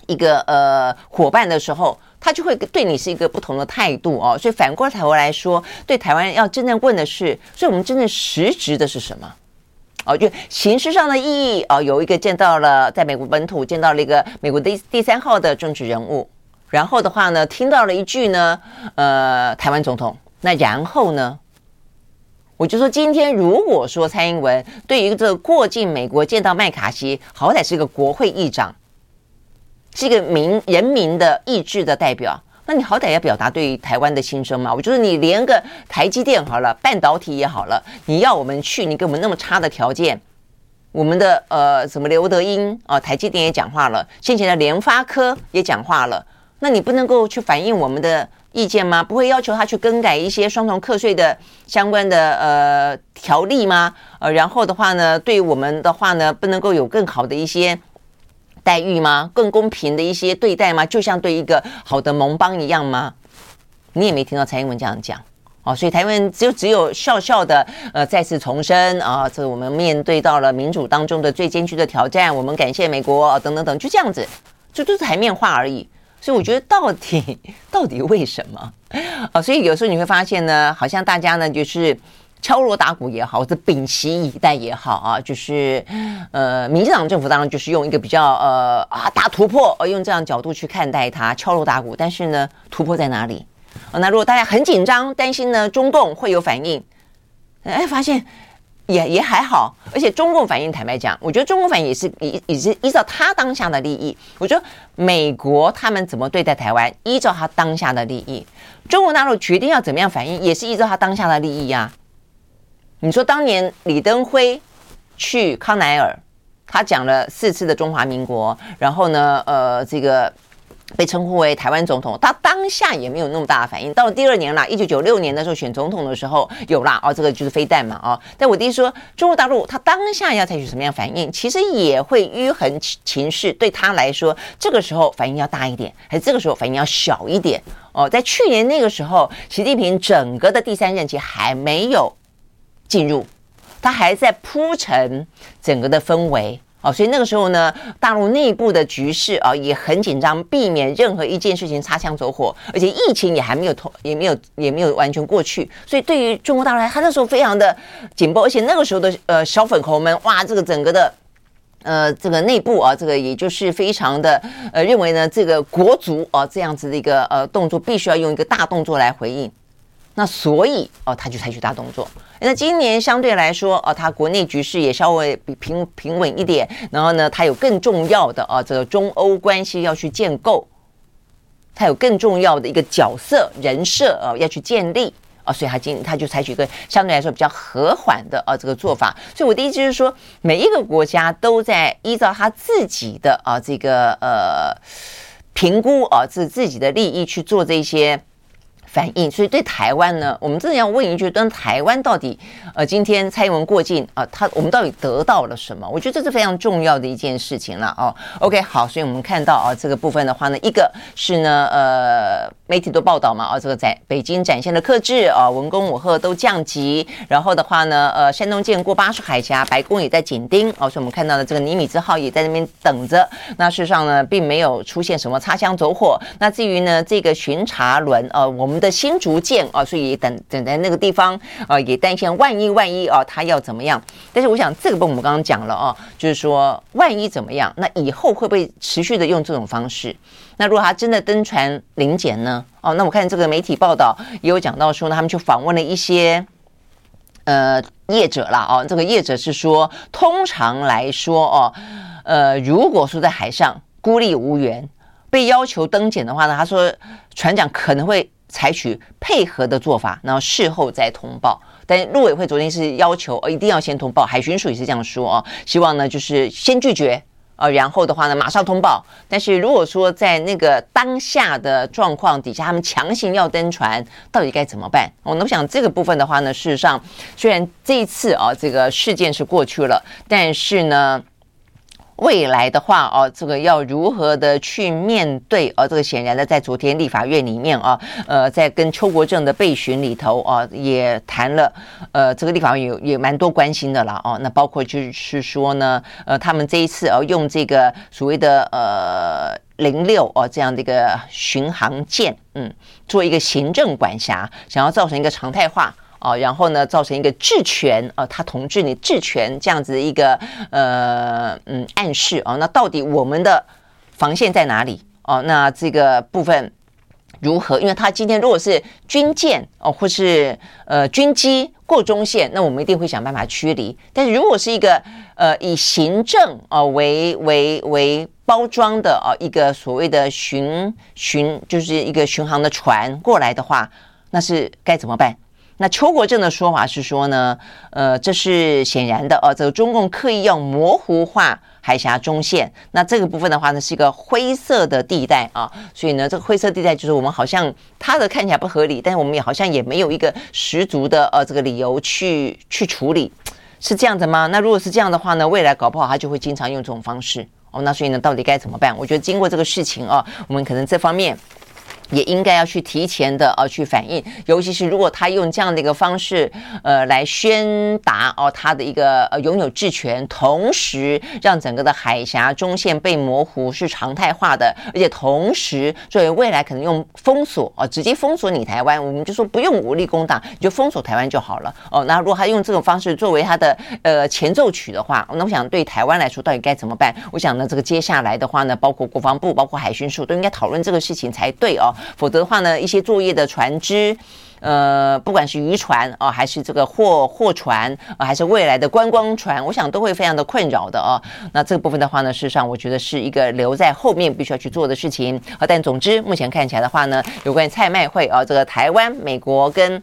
一个呃伙伴的时候，他就会对你是一个不同的态度哦。所以反过头来说，对台湾要真正问的是，所以我们真正实质的是什么？哦，就形式上的意义哦，有一个见到了在美国本土见到了一个美国第第三号的政治人物，然后的话呢，听到了一句呢，呃，台湾总统。那然后呢，我就说今天如果说蔡英文对于这个过境美国见到麦卡锡，好歹是一个国会议长，是一个民人民的意志的代表。那你好歹要表达对台湾的心声嘛？我觉得你连个台积电好了，半导体也好了，你要我们去，你给我们那么差的条件，我们的呃什么刘德英啊，台积电也讲话了，先前的联发科也讲话了，那你不能够去反映我们的意见吗？不会要求他去更改一些双重课税的相关的呃条例吗？呃，然后的话呢，对我们的话呢，不能够有更好的一些。待遇吗？更公平的一些对待吗？就像对一个好的盟邦一样吗？你也没听到蔡英文这样讲哦，所以台湾就只有笑笑的呃再次重申啊，这我们面对到了民主当中的最艰巨的挑战，我们感谢美国等等等，就这样子，就都是台面话而已。所以我觉得到底到底为什么啊？所以有时候你会发现呢，好像大家呢就是。敲锣打鼓也好，或者屏息以待也好啊，就是，呃，民进党政府当然就是用一个比较呃啊大突破，呃，用这样角度去看待它，敲锣打鼓。但是呢，突破在哪里？那如果大家很紧张，担心呢中共会有反应，哎，发现也也还好，而且中共反应，坦白讲，我觉得中共反应也是也也是依照他当下的利益。我觉得美国他们怎么对待台湾，依照他当下的利益；中国大陆决定要怎么样反应，也是依照他当下的利益呀、你说当年李登辉去康乃尔，他讲了四次的中华民国，然后呢，呃，这个。被称呼为台湾总统，他当下也没有那么大的反应。到了第二年啦，一九九六年的时候选总统的时候有啦，哦，这个就是飞弹嘛，哦。但我弟说，中国大陆他当下要采取什么样反应，其实也会迂横情势。对他来说，这个时候反应要大一点，还是这个时候反应要小一点？哦，在去年那个时候，习近平整个的第三任期还没有进入，他还在铺陈整个的氛围。哦，所以那个时候呢，大陆内部的局势啊也很紧张，避免任何一件事情擦枪走火，而且疫情也还没有通，也没有也没有完全过去。所以对于中国大陆来，他那时候非常的紧绷，而且那个时候的呃小粉红们，哇，这个整个的呃这个内部啊，这个也就是非常的呃认为呢，这个国足啊这样子的一个呃动作，必须要用一个大动作来回应。那所以哦，他就采取大动作。那今年相对来说，哦，他国内局势也稍微比平平稳一点。然后呢，他有更重要的啊，这个中欧关系要去建构，他有更重要的一个角色人设啊，要去建立啊，所以他今他就采取一个相对来说比较和缓的啊这个做法。所以我的意思就是说，每一个国家都在依照他自己的啊这个呃评估啊自自己的利益去做这些。反应，所以对台湾呢，我们真的要问一句：，当台湾到底，呃，今天蔡英文过境啊，他我们到底得到了什么？我觉得这是非常重要的一件事情了哦。OK，好，所以我们看到啊，这个部分的话呢，一个是呢，呃，媒体都报道嘛，啊，这个在北京展现的克制啊，文攻武吓都降级，然后的话呢，呃，山东舰过巴士海峡，白宫也在紧盯，哦，所以我们看到的这个尼米兹号也在那边等着。那事实上呢，并没有出现什么擦枪走火。那至于呢，这个巡查轮，呃，我们。的新竹舰啊，所以等等在那个地方啊，也担心万一万一啊，他要怎么样？但是我想这个部分我们刚刚讲了啊，就是说万一怎么样，那以后会不会持续的用这种方式？那如果他真的登船临检呢？哦，那我看这个媒体报道也有讲到说呢，他们去访问了一些呃业者啦。哦，这个业者是说，通常来说哦，呃，如果说在海上孤立无援，被要求登检的话呢，他说船长可能会。采取配合的做法，然后事后再通报。但陆委会昨天是要求，呃，一定要先通报。海巡署也是这样说哦，希望呢就是先拒绝，呃，然后的话呢马上通报。但是如果说在那个当下的状况底下，他们强行要登船，到底该怎么办？哦，那我想这个部分的话呢，事实上虽然这一次啊，这个事件是过去了，但是呢。未来的话哦，这个要如何的去面对？哦，这个显然的，在昨天立法院里面啊，呃，在跟邱国正的备询里头啊，也谈了，呃，这个立法院有也蛮多关心的了哦。那包括就是说呢，呃，他们这一次哦，用这个所谓的呃零六哦这样的一个巡航舰，嗯，做一个行政管辖，想要造成一个常态化。哦，然后呢，造成一个治权，啊，他统治你治权这样子一个呃嗯暗示哦，那到底我们的防线在哪里？哦，那这个部分如何？因为他今天如果是军舰哦，或是呃军机过中线，那我们一定会想办法驱离。但是如果是一个呃以行政哦为为为包装的哦一个所谓的巡巡，就是一个巡航的船过来的话，那是该怎么办？那邱国正的说法是说呢，呃，这是显然的哦，这个中共刻意要模糊化海峡中线。那这个部分的话呢，是一个灰色的地带啊，所以呢，这个灰色地带就是我们好像他的看起来不合理，但是我们也好像也没有一个十足的呃这个理由去去处理，是这样的吗？那如果是这样的话呢，未来搞不好他就会经常用这种方式哦。那所以呢，到底该怎么办？我觉得经过这个事情啊，我们可能这方面。也应该要去提前的呃去反应，尤其是如果他用这样的一个方式，呃来宣达哦他的一个呃拥有治权，同时让整个的海峡中线被模糊是常态化的，而且同时作为未来可能用封锁哦直接封锁你台湾，我们就说不用武力攻打，你就封锁台湾就好了哦。那如果他用这种方式作为他的呃前奏曲的话，那我想对台湾来说到底该怎么办？我想呢这个接下来的话呢，包括国防部、包括海巡署都应该讨论这个事情才对哦。否则的话呢，一些作业的船只。呃，不管是渔船啊，还是这个货货船，还是未来的观光船，我想都会非常的困扰的哦。那这个部分的话呢，事实上我觉得是一个留在后面必须要去做的事情啊。但总之，目前看起来的话呢，有关于蔡麦会啊，这个台湾、美国跟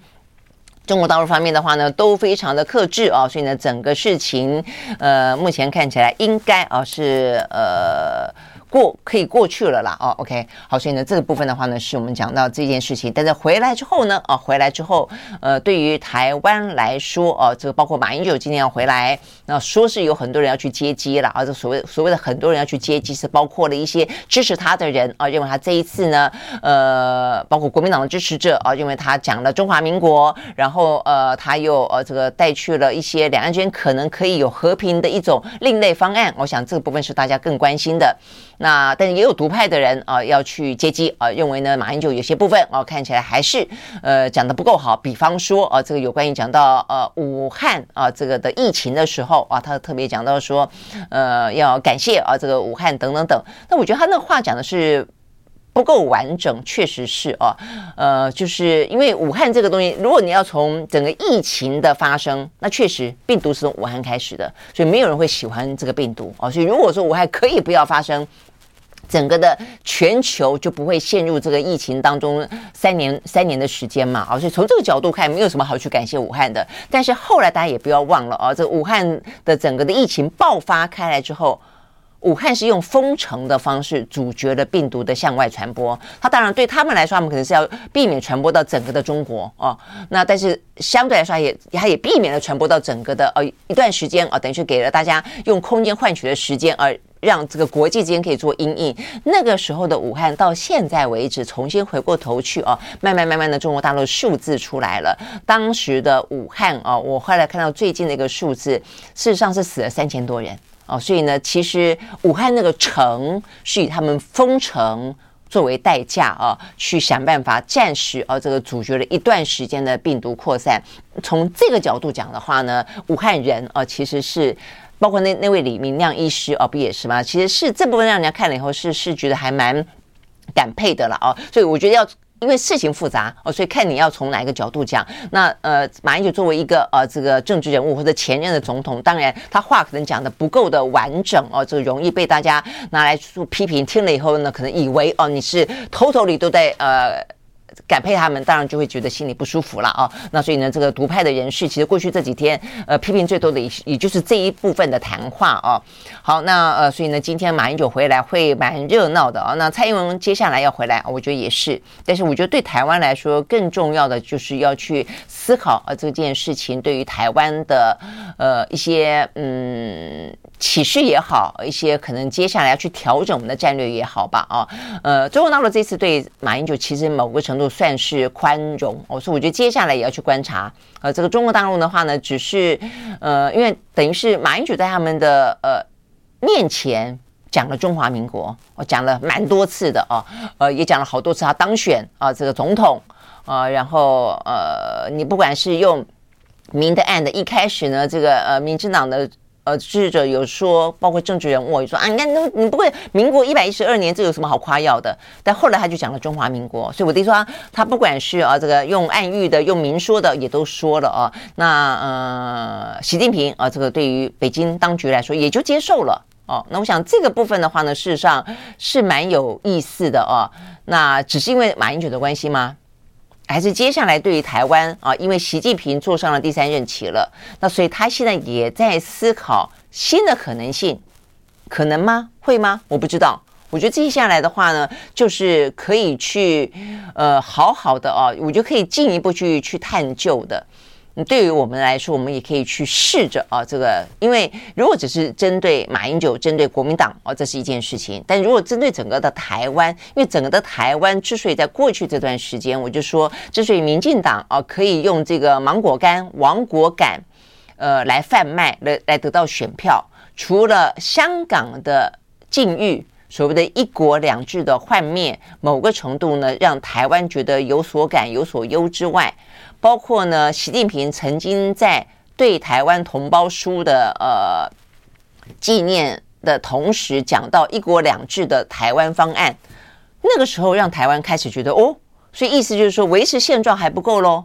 中国大陆方面的话呢，都非常的克制啊。所以呢，整个事情呃，目前看起来应该啊是呃。过可以过去了啦，哦，OK，好，所以呢，这个部分的话呢，是我们讲到这件事情。但是回来之后呢，啊，回来之后，呃，对于台湾来说，哦，这个包括马英九今天要回来，那说是有很多人要去接机了，啊，这所谓所谓的很多人要去接机，是包括了一些支持他的人啊，认为他这一次呢，呃，包括国民党的支持者啊，认为他讲了中华民国，然后呃，他又呃这个带去了一些两岸之间可能可以有和平的一种另类方案，我想这个部分是大家更关心的。那但是也有独派的人啊，要去接机啊，认为呢，马英九有些部分啊，看起来还是呃讲的不够好。比方说啊，这个有关于讲到呃武汉啊这个的疫情的时候啊，他特别讲到说，呃要感谢啊这个武汉等等等。那我觉得他那话讲的是不够完整，确实是啊，呃就是因为武汉这个东西，如果你要从整个疫情的发生，那确实病毒是从武汉开始的，所以没有人会喜欢这个病毒啊。所以如果说武汉可以不要发生。整个的全球就不会陷入这个疫情当中三年三年的时间嘛，啊，所以从这个角度看，没有什么好去感谢武汉的。但是后来大家也不要忘了啊，这武汉的整个的疫情爆发开来之后，武汉是用封城的方式阻绝了病毒的向外传播。它当然对他们来说，他们可能是要避免传播到整个的中国哦。那但是相对来说，也它也避免了传播到整个的呃一段时间啊，等于是给了大家用空间换取的时间而。让这个国际之间可以做因应，那个时候的武汉到现在为止，重新回过头去哦，慢慢慢慢的中国大陆数字出来了。当时的武汉哦，我后来看到最近的一个数字，事实上是死了三千多人哦。所以呢，其实武汉那个城是以他们封城作为代价啊，去想办法暂时啊这个阻绝了一段时间的病毒扩散。从这个角度讲的话呢，武汉人啊其实是。包括那那位李明亮医师哦，不也是吗？其实是这部分让人家看了以后是是觉得还蛮感佩的了哦。所以我觉得要因为事情复杂哦，所以看你要从哪一个角度讲。那呃，马英九作为一个呃这个政治人物或者前任的总统，当然他话可能讲的不够的完整哦，就容易被大家拿来做批评。听了以后呢，可能以为哦你是偷偷里都在呃。感佩他们，当然就会觉得心里不舒服了啊。那所以呢，这个独派的人士，其实过去这几天，呃，批评最多的也也就是这一部分的谈话啊。好，那呃，所以呢，今天马英九回来会蛮热闹的啊。那蔡英文接下来要回来，我觉得也是。但是我觉得对台湾来说，更重要的就是要去思考啊，这件事情对于台湾的呃一些嗯。启示也好，一些可能接下来要去调整我们的战略也好吧，啊，呃，中国大陆这次对马英九其实某个程度算是宽容，哦，所以我觉得接下来也要去观察，呃，这个中国大陆的话呢，只是呃，因为等于是马英九在他们的呃面前讲了中华民国，我讲了蛮多次的哦，呃，也讲了好多次他当选啊，这个总统啊，然后呃，你不管是用明的暗的，一开始呢，这个呃，民进党的。呃，支持者有说，包括政治人物也说啊，你看，你你不会民国一百一十二年，这有什么好夸耀的？但后来他就讲了中华民国，所以我弟说他，他不管是啊这个用暗喻的，用明说的，也都说了啊。那呃，习近平啊，这个对于北京当局来说，也就接受了哦。那我想这个部分的话呢，事实上是蛮有意思的哦。那只是因为马英九的关系吗？还是接下来对于台湾啊，因为习近平坐上了第三任期了，那所以他现在也在思考新的可能性，可能吗？会吗？我不知道。我觉得接下来的话呢，就是可以去呃好好的啊，我觉得可以进一步去去探究的。对于我们来说，我们也可以去试着啊，这个，因为如果只是针对马英九、针对国民党啊，这是一件事情；但如果针对整个的台湾，因为整个的台湾之所以在过去这段时间，我就说，之所以民进党啊可以用这个芒果干、亡国感，呃，来贩卖，来来得到选票，除了香港的境遇，所谓的一国两制的幻灭，某个程度呢，让台湾觉得有所感、有所忧之外。包括呢，习近平曾经在对台湾同胞书的呃纪念的同时，讲到一国两制的台湾方案，那个时候让台湾开始觉得哦，所以意思就是说维持现状还不够喽。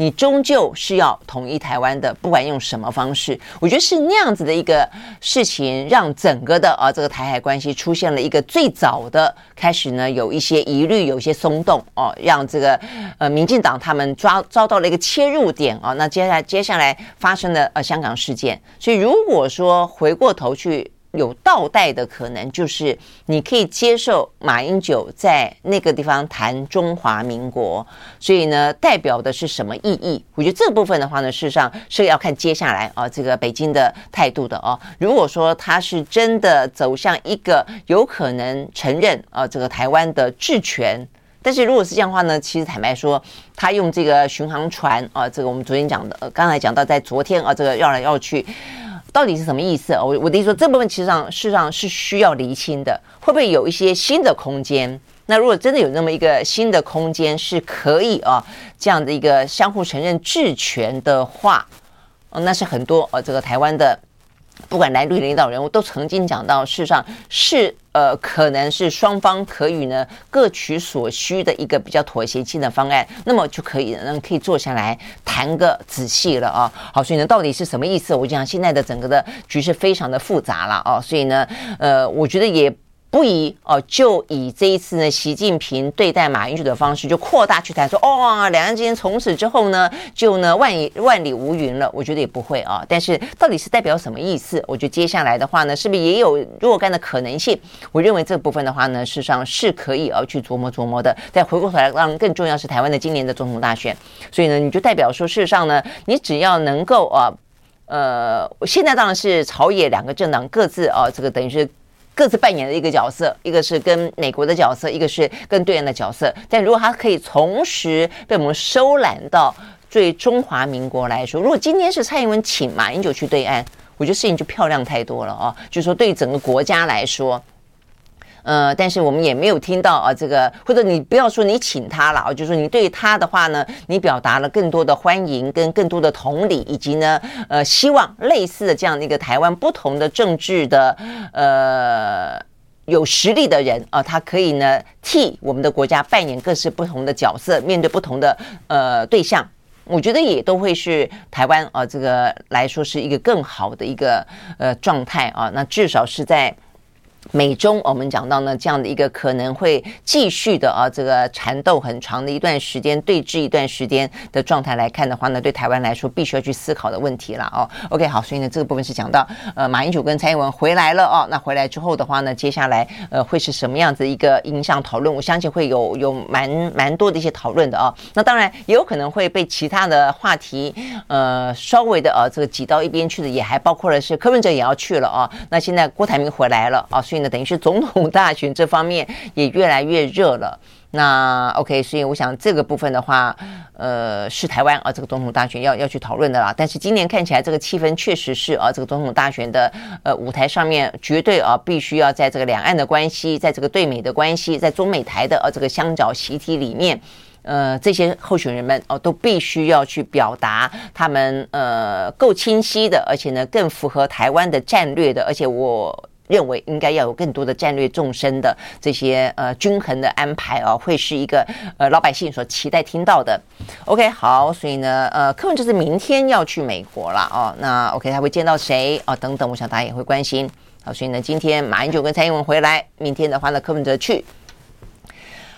你终究是要统一台湾的，不管用什么方式，我觉得是那样子的一个事情，让整个的啊这个台海关系出现了一个最早的开始呢，有一些疑虑，有一些松动哦，让这个呃民进党他们抓遭到了一个切入点啊。那接下来接下来发生的呃香港事件，所以如果说回过头去。有倒带的可能，就是你可以接受马英九在那个地方谈中华民国，所以呢，代表的是什么意义？我觉得这部分的话呢，事实上是要看接下来啊，这个北京的态度的哦。如果说他是真的走向一个有可能承认啊这个台湾的治权，但是如果是这样的话呢，其实坦白说，他用这个巡航船啊，这个我们昨天讲的，呃，刚才讲到在昨天啊，这个绕来绕去。到底是什么意思？我我的意思说，这部分其实上事实上是需要厘清的。会不会有一些新的空间？那如果真的有那么一个新的空间，是可以啊这样的一个相互承认治权的话，那是很多呃这个台湾的。不管来绿领导人物都曾经讲到，事实上是呃，可能是双方可以呢各取所需的一个比较妥协性的方案，那么就可以呢可以坐下来谈个仔细了啊。好，所以呢到底是什么意思？我讲现在的整个的局势非常的复杂了啊，所以呢呃，我觉得也。不宜哦，就以这一次呢，习近平对待马英九的方式，就扩大去谈说，哦，两岸之间从此之后呢，就呢万里万里无云了。我觉得也不会啊，但是到底是代表什么意思？我觉得接下来的话呢，是不是也有若干的可能性？我认为这部分的话呢，事实上是可以啊去琢磨琢磨的。再回过头来，让更重要是台湾的今年的总统大选，所以呢，你就代表说，事实上呢，你只要能够啊，呃，现在当然是朝野两个政党各自啊，这个等于是。各自扮演的一个角色，一个是跟美国的角色，一个是跟对岸的角色。但如果他可以同时被我们收揽到最中华民国来说，如果今天是蔡英文请马英九去对岸，我觉得事情就漂亮太多了哦！就是说，对整个国家来说。呃，但是我们也没有听到啊，这个或者你不要说你请他了啊，就是你对他的话呢，你表达了更多的欢迎跟更多的同理，以及呢，呃，希望类似的这样的一个台湾不同的政治的呃有实力的人啊，他可以呢替我们的国家扮演各式不同的角色，面对不同的呃对象，我觉得也都会是台湾啊这个来说是一个更好的一个呃状态啊，那至少是在。美中，我们讲到呢，这样的一个可能会继续的啊，这个缠斗很长的一段时间，对峙一段时间的状态来看的话呢，对台湾来说必须要去思考的问题了哦。OK，好，所以呢，这个部分是讲到呃，马英九跟蔡英文回来了哦，那回来之后的话呢，接下来呃会是什么样子一个影响讨论？我相信会有有蛮蛮多的一些讨论的啊。那当然也有可能会被其他的话题呃稍微的呃这个挤到一边去的，也还包括了是柯文哲也要去了啊。那现在郭台铭回来了啊。所以呢，等于是总统大选这方面也越来越热了。那 OK，所以我想这个部分的话，呃，是台湾啊，这个总统大选要要去讨论的啦。但是今年看起来这个气氛确实是啊，这个总统大选的呃舞台上面，绝对啊必须要在这个两岸的关系，在这个对美的关系，在中美台的啊这个相角习题里面，呃，这些候选人们哦、都必须要去表达他们呃够清晰的，而且呢更符合台湾的战略的，而且我。认为应该要有更多的战略纵深的这些呃均衡的安排啊，会是一个呃老百姓所期待听到的。OK，好，所以呢，呃，柯文哲是明天要去美国了哦。那 OK，他会见到谁啊？等等，我想大家也会关心。好，所以呢，今天马英九跟蔡英文回来，明天的话呢，柯文哲去。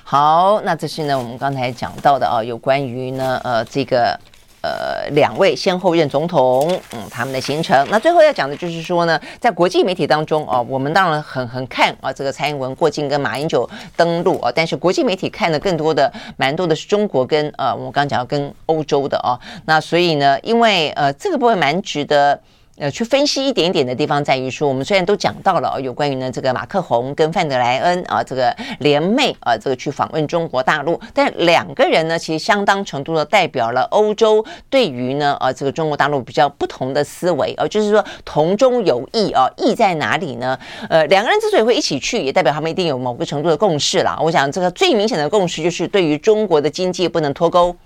好，那这是呢我们刚才讲到的啊，有关于呢呃这个。呃，两位先后任总统，嗯，他们的行程。那最后要讲的就是说呢，在国际媒体当中啊，我们当然很很看啊，这个蔡英文过境跟马英九登陆啊，但是国际媒体看的更多的，蛮多的是中国跟呃，我们刚讲跟欧洲的啊。那所以呢，因为呃，这个部分蛮值得。呃，去分析一点点的地方在于说，我们虽然都讲到了有关于呢这个马克宏跟范德莱恩啊这个联袂啊这个去访问中国大陆，但两个人呢其实相当程度的代表了欧洲对于呢啊这个中国大陆比较不同的思维啊，就是说同中有异啊，异在哪里呢？呃，两个人之所以会一起去，也代表他们一定有某个程度的共识了。我想这个最明显的共识就是对于中国的经济不能脱钩。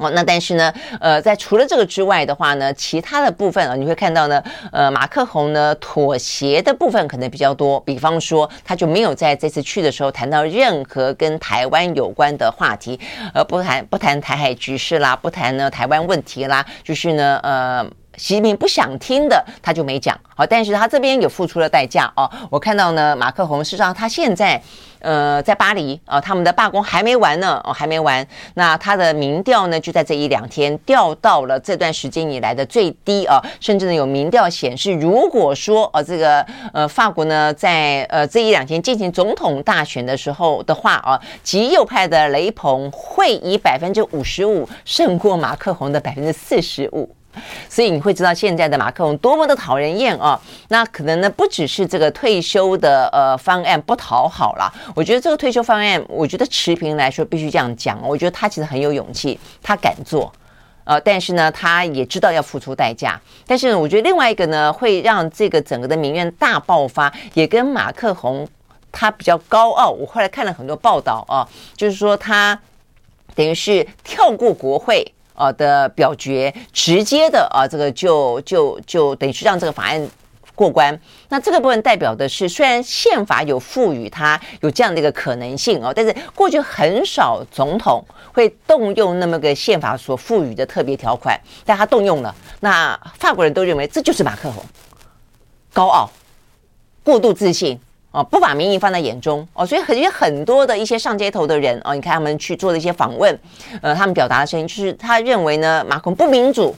哦，那但是呢，呃，在除了这个之外的话呢，其他的部分啊，你会看到呢，呃，马克宏呢妥协的部分可能比较多，比方说他就没有在这次去的时候谈到任何跟台湾有关的话题，呃，不谈不谈台海局势啦，不谈呢台湾问题啦，就是呢，呃。习近平不想听的，他就没讲。好，但是他这边也付出了代价哦。我看到呢，马克宏事实上他现在呃在巴黎啊，他们的罢工还没完呢，哦还没完。那他的民调呢，就在这一两天掉到了这段时间以来的最低啊，甚至呢有民调显示，如果说呃这个呃法国呢在呃这一两天进行总统大选的时候的话啊，极右派的雷朋会以百分之五十五胜过马克宏的百分之四十五。所以你会知道现在的马克龙多么的讨人厌啊！那可能呢不只是这个退休的呃方案不讨好了，我觉得这个退休方案，我觉得持平来说必须这样讲，我觉得他其实很有勇气，他敢做，呃，但是呢他也知道要付出代价。但是呢，我觉得另外一个呢会让这个整个的民怨大爆发，也跟马克宏他比较高傲。我后来看了很多报道啊，就是说他等于是跳过国会。啊的表决，直接的啊，这个就就就等于是让这个法案过关。那这个部分代表的是，虽然宪法有赋予他有这样的一个可能性哦，但是过去很少总统会动用那么个宪法所赋予的特别条款，但他动用了。那法国人都认为这就是马克宏高傲、过度自信。哦，不把民意放在眼中哦，所以很有很多的一些上街头的人哦，你看他们去做的一些访问，呃，他们表达的声音就是他认为呢，马克不民主、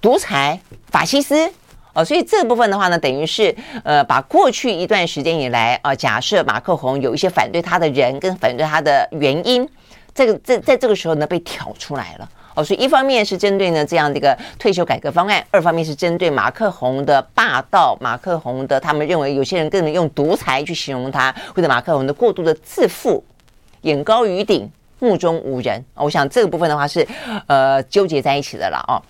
独裁、法西斯哦，所以这部分的话呢，等于是呃，把过去一段时间以来啊，假设马克宏有一些反对他的人跟反对他的原因，这个在在这个时候呢，被挑出来了。哦，所以一方面是针对呢这样的一个退休改革方案，二方面是针对马克宏的霸道，马克宏的他们认为有些人更能用独裁去形容他，或者马克宏的过度的自负，眼高于顶，目中无人。我想这个部分的话是呃纠结在一起的了哦。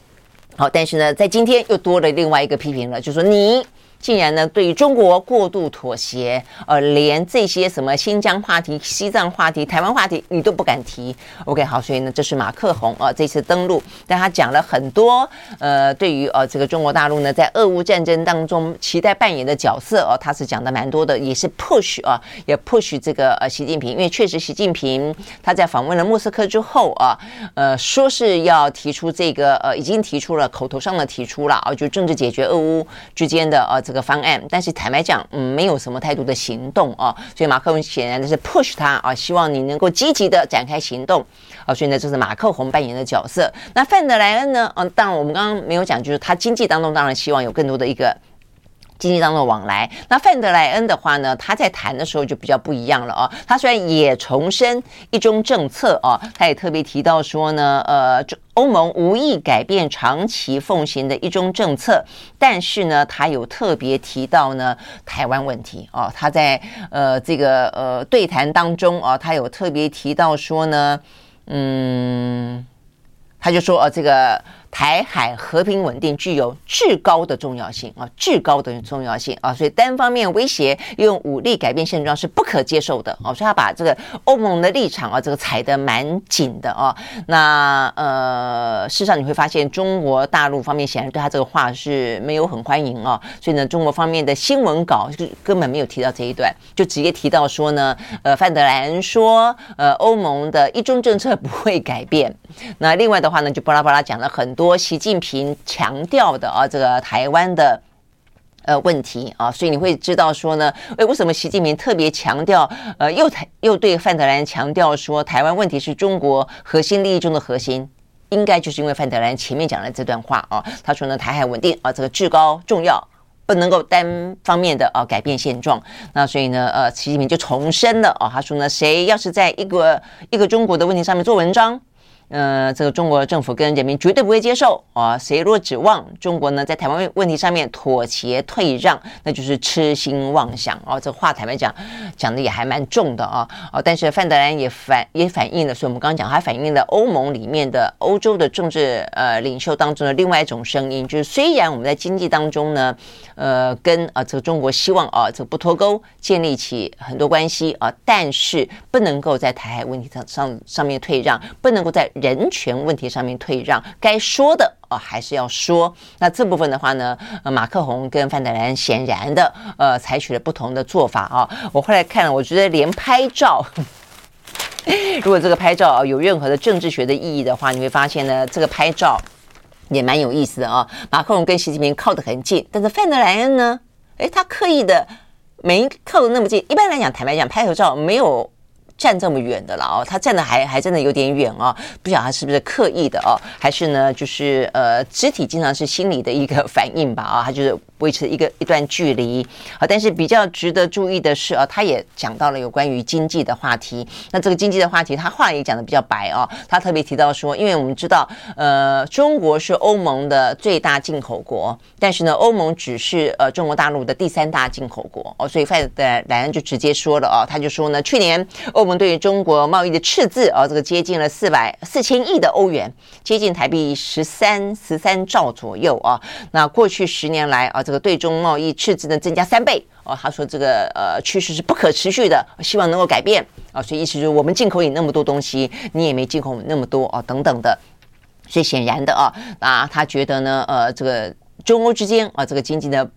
好，但是呢，在今天又多了另外一个批评了，就说你。竟然呢，对于中国过度妥协，呃，连这些什么新疆话题、西藏话题、台湾话题，你都不敢提。OK，好，所以呢，这是马克宏啊、呃，这次登陆，但他讲了很多，呃，对于呃这个中国大陆呢，在俄乌战争当中期待扮演的角色哦、他是讲的蛮多的，也是 push 啊、呃，也 push 这个呃习近平，因为确实习近平他在访问了莫斯科之后啊，呃，说是要提出这个呃，已经提出了口头上的提出了啊，就政治解决俄乌之间的呃这个。方案，但是坦白讲，嗯，没有什么太多的行动啊，所以马克龙显然的是 push 他啊，希望你能够积极的展开行动啊，所以呢，这是马克宏扮演的角色。那范德莱恩呢？嗯，当然我们刚刚没有讲，就是他经济当中当然希望有更多的一个。经济当中的往来，那范德莱恩的话呢，他在谈的时候就比较不一样了哦。他虽然也重申一中政策哦，他也特别提到说呢，呃，欧盟无意改变长期奉行的一中政策，但是呢，他有特别提到呢台湾问题哦。他在呃这个呃对谈当中啊，他有特别提到说呢，嗯，他就说呃这个。台海和平稳定具有至高的重要性啊，至高的重要性啊，所以单方面威胁用武力改变现状是不可接受的啊，所以他把这个欧盟的立场啊，这个踩得蛮紧的啊。那呃，事实上你会发现，中国大陆方面显然对他这个话是没有很欢迎啊，所以呢，中国方面的新闻稿就根本没有提到这一段，就直接提到说呢，呃，范德莱恩说，呃，欧盟的一中政策不会改变。那另外的话呢，就巴拉巴拉讲了很多。多习近平强调的啊，这个台湾的呃问题啊，所以你会知道说呢，哎，为什么习近平特别强调呃，又台又对范德兰强调说台湾问题是中国核心利益中的核心，应该就是因为范德兰前面讲的这段话啊，他说呢，台海稳定啊，这个至高重要，不能够单方面的啊改变现状。那所以呢，呃，习近平就重申了啊，他说呢，谁要是在一个一个中国的问题上面做文章。呃，这个中国政府跟人民绝对不会接受啊！谁若指望中国呢，在台湾问题上面妥协退让，那就是痴心妄想啊！这话坦白讲，讲的也还蛮重的啊！啊，但是范德兰也反也反映了，所以我们刚刚讲，还反映了欧盟里面的欧洲的政治呃领袖当中的另外一种声音，就是虽然我们在经济当中呢，呃，跟啊这个中国希望啊这个不脱钩，建立起很多关系啊，但是不能够在台海问题上上上面退让，不能够在人权问题上面退让，该说的哦还是要说。那这部分的话呢，呃，马克宏跟范德兰显然的呃采取了不同的做法啊。我后来看了，我觉得连拍照，如果这个拍照有任何的政治学的意义的话，你会发现呢，这个拍照也蛮有意思的啊。马克龙跟习近平靠得很近，但是范德莱恩呢，诶，他刻意的没靠得那么近。一般来讲，坦白讲，拍合照没有。站这么远的了哦，他站的还还真的有点远哦，不晓得他是不是刻意的哦，还是呢，就是呃，肢体经常是心理的一个反应吧啊，他就是。维持一个一段距离啊，但是比较值得注意的是啊，他也讲到了有关于经济的话题。那这个经济的话题，他话也讲得比较白哦。他特别提到说，因为我们知道，呃，中国是欧盟的最大进口国，但是呢，欧盟只是呃中国大陆的第三大进口国哦，所以范德莱恩就直接说了哦，他就说呢，去年欧盟对于中国贸易的赤字啊，这个接近了四百四千亿的欧元，接近台币十三十三兆左右啊。那过去十年来啊，这个对中贸易赤字呢增加三倍哦，他说这个呃趋势是不可持续的，希望能够改变啊，所以意思就是我们进口你那么多东西，你也没进口那么多啊，等等的，所以显然的啊，那他觉得呢，呃，这个中欧之间啊，这个经济呢。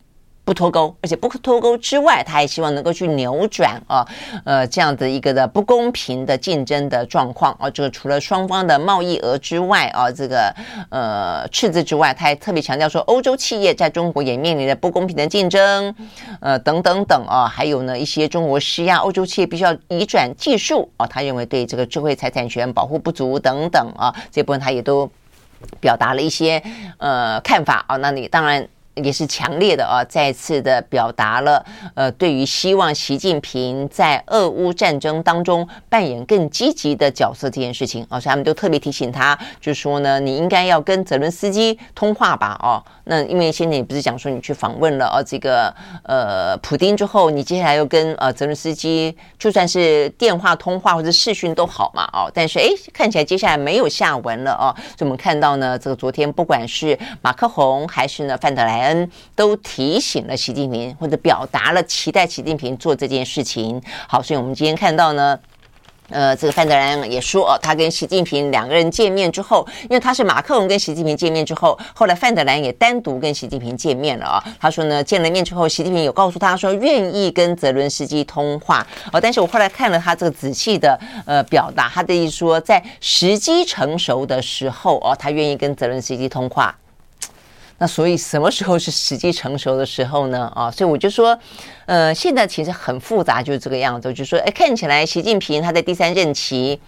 不脱钩，而且不脱钩之外，他还希望能够去扭转啊，呃，这样的一个的不公平的竞争的状况啊。这个除了双方的贸易额之外啊，这个呃赤字之外，他还特别强调说，欧洲企业在中国也面临着不公平的竞争，呃，等等等啊，还有呢一些中国施压欧洲企业必须要移转技术啊，他认为对这个智慧财产权保护不足等等啊，这部分他也都表达了一些呃看法啊。那你当然。也是强烈的啊，再次的表达了呃，对于希望习近平在俄乌战争当中扮演更积极的角色这件事情。啊，所以他们都特别提醒他，就说呢，你应该要跟泽伦斯基通话吧，哦，那因为现在你不是讲说你去访问了哦，这个呃普丁之后，你接下来又跟呃泽伦斯基就算是电话通话或者视讯都好嘛，哦，但是哎，看起来接下来没有下文了哦，所以我们看到呢，这个昨天不管是马克宏还是呢范德莱都提醒了习近平，或者表达了期待习近平做这件事情。好，所以我们今天看到呢，呃，这个范德兰也说，哦，他跟习近平两个人见面之后，因为他是马克龙跟习近平见面之后，后来范德兰也单独跟习近平见面了啊。他说呢，见了面之后，习近平有告诉他说愿意跟泽伦斯基通话哦，但是我后来看了他这个仔细的呃表达，他的意思说，在时机成熟的时候哦，他愿意跟泽伦斯基通话。那所以什么时候是时机成熟的时候呢？啊，所以我就说，呃，现在其实很复杂，就是这个样子。就说，哎，看起来习近平他在第三任期，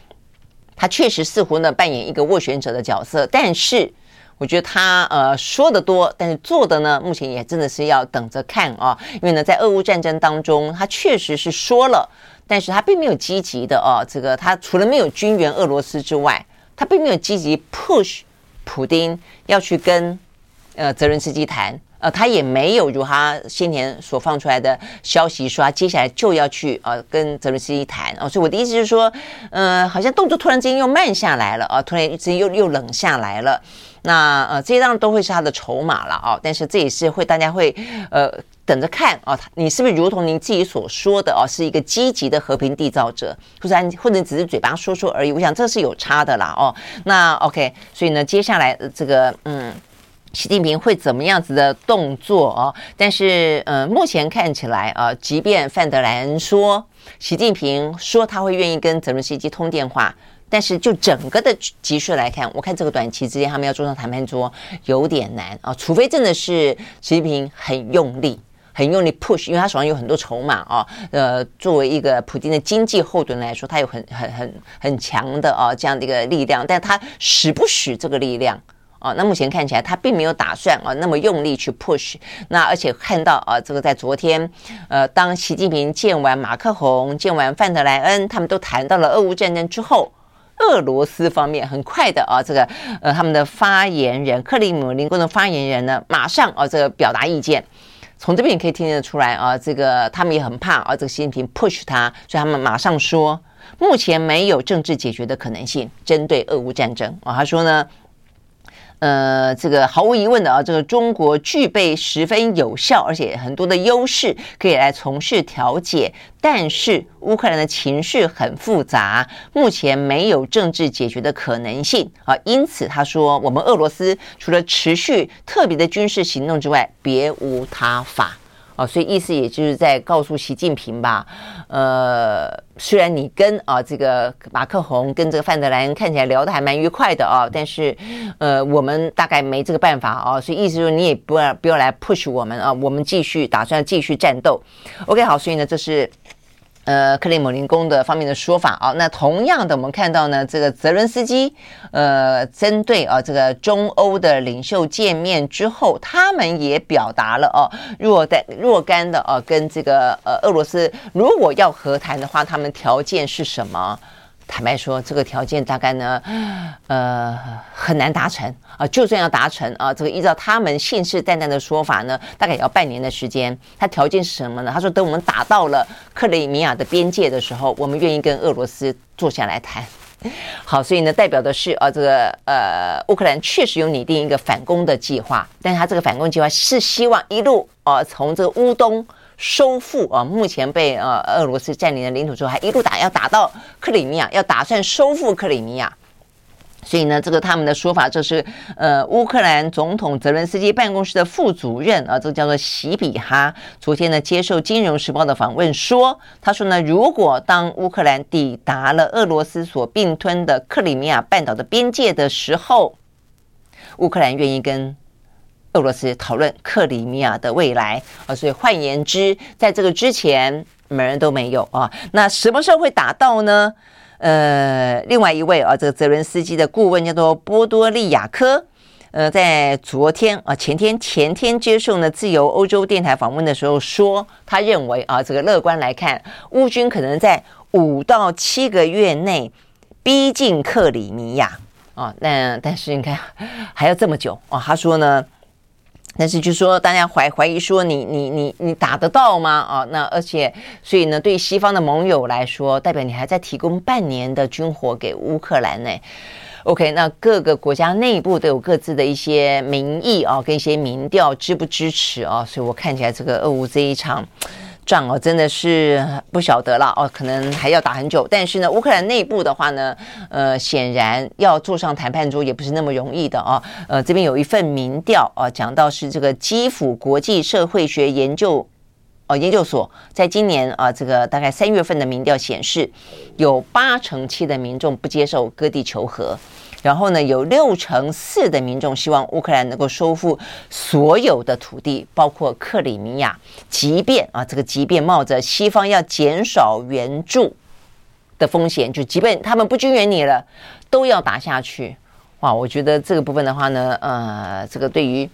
他确实似乎呢扮演一个斡旋者的角色，但是我觉得他呃说的多，但是做的呢，目前也真的是要等着看啊。因为呢，在俄乌战争当中，他确实是说了，但是他并没有积极的啊，这个他除了没有军援俄罗斯之外，他并没有积极 push 普丁要去跟。呃，泽伦斯基谈，呃，他也没有如他先前所放出来的消息说，他接下来就要去呃跟泽伦斯基谈哦，所以我的意思就是说，呃，好像动作突然之间又慢下来了啊，突然之间又又冷下来了。那呃，这些当然都会是他的筹码了啊，但是这也是会大家会呃等着看啊，你是不是如同您自己所说的啊，是一个积极的和平缔造者，或者或者只是嘴巴说说而已？我想这是有差的啦哦。那 OK，所以呢，接下来这个嗯。习近平会怎么样子的动作哦？但是，呃，目前看起来啊，即便范德莱恩说习近平说他会愿意跟泽伦斯基通电话，但是就整个的局势来看，我看这个短期之间他们要坐上谈判桌有点难啊，除非真的是习近平很用力、很用力 push，因为他手上有很多筹码啊。呃，作为一个普京的经济后盾来说，他有很很很很强的啊这样的一个力量，但他使不使这个力量？啊，那目前看起来他并没有打算啊那么用力去 push。那而且看到啊，这个在昨天，呃，当习近平见完马克宏、见完范德莱恩，他们都谈到了俄乌战争之后，俄罗斯方面很快的啊，这个呃他们的发言人克里姆林宫的发言人呢，马上啊这个表达意见。从这边也可以听得出来啊，这个他们也很怕啊这个习近平 push 他，所以他们马上说，目前没有政治解决的可能性，针对俄乌战争啊，他说呢。呃，这个毫无疑问的啊，这个中国具备十分有效而且很多的优势，可以来从事调解。但是乌克兰的情绪很复杂，目前没有政治解决的可能性啊。因此他说，我们俄罗斯除了持续特别的军事行动之外，别无他法。啊，所以意思也就是在告诉习近平吧，呃，虽然你跟啊这个马克宏跟这个范德兰看起来聊得还蛮愉快的啊，但是呃，我们大概没这个办法啊，所以意思说你也不要不要来 push 我们啊，我们继续打算继续战斗。OK，好，所以呢，这是。呃，克里姆林宫的方面的说法啊，那同样的，我们看到呢，这个泽伦斯基，呃，针对啊这个中欧的领袖见面之后，他们也表达了哦、若干若干的哦，跟这个呃俄罗斯如果要和谈的话，他们条件是什么？坦白说，这个条件大概呢，呃，很难达成啊。就算要达成啊，这个依照他们信誓旦旦的说法呢，大概也要半年的时间。他条件是什么呢？他说，等我们打到了克里米亚的边界的时候，我们愿意跟俄罗斯坐下来谈。好，所以呢，代表的是啊，这个呃，乌克兰确实有拟定一个反攻的计划，但是他这个反攻计划是希望一路啊，从这个乌东。收复啊，目前被呃俄罗斯占领的领土之后，还一路打，要打到克里米亚，要打算收复克里米亚。所以呢，这个他们的说法就是，呃，乌克兰总统泽伦斯基办公室的副主任啊，这个叫做席比哈，昨天呢接受《金融时报》的访问说，他说呢，如果当乌克兰抵达了俄罗斯所并吞的克里米亚半岛的边界的时候，乌克兰愿意跟。俄罗斯讨论克里米亚的未来啊，所以换言之，在这个之前，门人都没有啊。那什么时候会打到呢？呃，另外一位啊，这个泽伦斯基的顾问叫做波多利亚科，呃，在昨天啊，前天前天接受呢自由欧洲电台访问的时候说，他认为啊，这个乐观来看，乌军可能在五到七个月内逼近克里米亚啊。那但是你看还要这么久啊？他说呢。但是就说大家怀怀疑说你你你你打得到吗？啊，那而且所以呢，对西方的盟友来说，代表你还在提供半年的军火给乌克兰呢。OK，那各个国家内部都有各自的一些民意啊，跟一些民调支不支持啊，所以我看起来这个俄乌这一场。仗哦，真的是不晓得了哦，可能还要打很久。但是呢，乌克兰内部的话呢，呃，显然要坐上谈判桌也不是那么容易的哦。呃，这边有一份民调啊，讲到是这个基辅国际社会学研究哦研究所，在今年啊，这个大概三月份的民调显示，有八成七的民众不接受割地求和。然后呢，有六成四的民众希望乌克兰能够收复所有的土地，包括克里米亚。即便啊，这个即便冒着西方要减少援助的风险，就即便他们不军援你了，都要打下去。哇，我觉得这个部分的话呢，呃，这个对于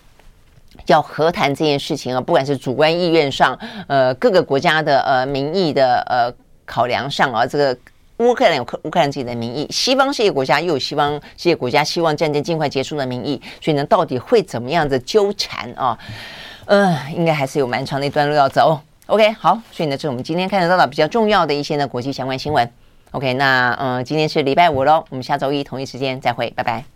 要和谈这件事情啊，不管是主观意愿上，呃，各个国家的呃民意的呃考量上啊，这个。乌克兰有乌克兰自己的民意，西方世界国家又有西方世界国家希望战争尽快结束的民意，所以呢，到底会怎么样子纠缠啊？嗯、呃，应该还是有蛮长的一段路要走。OK，好，所以呢，这是我们今天看得到的比较重要的一些呢国际相关新闻。OK，那嗯、今天是礼拜五喽，我们下周一同一时间再会，拜拜。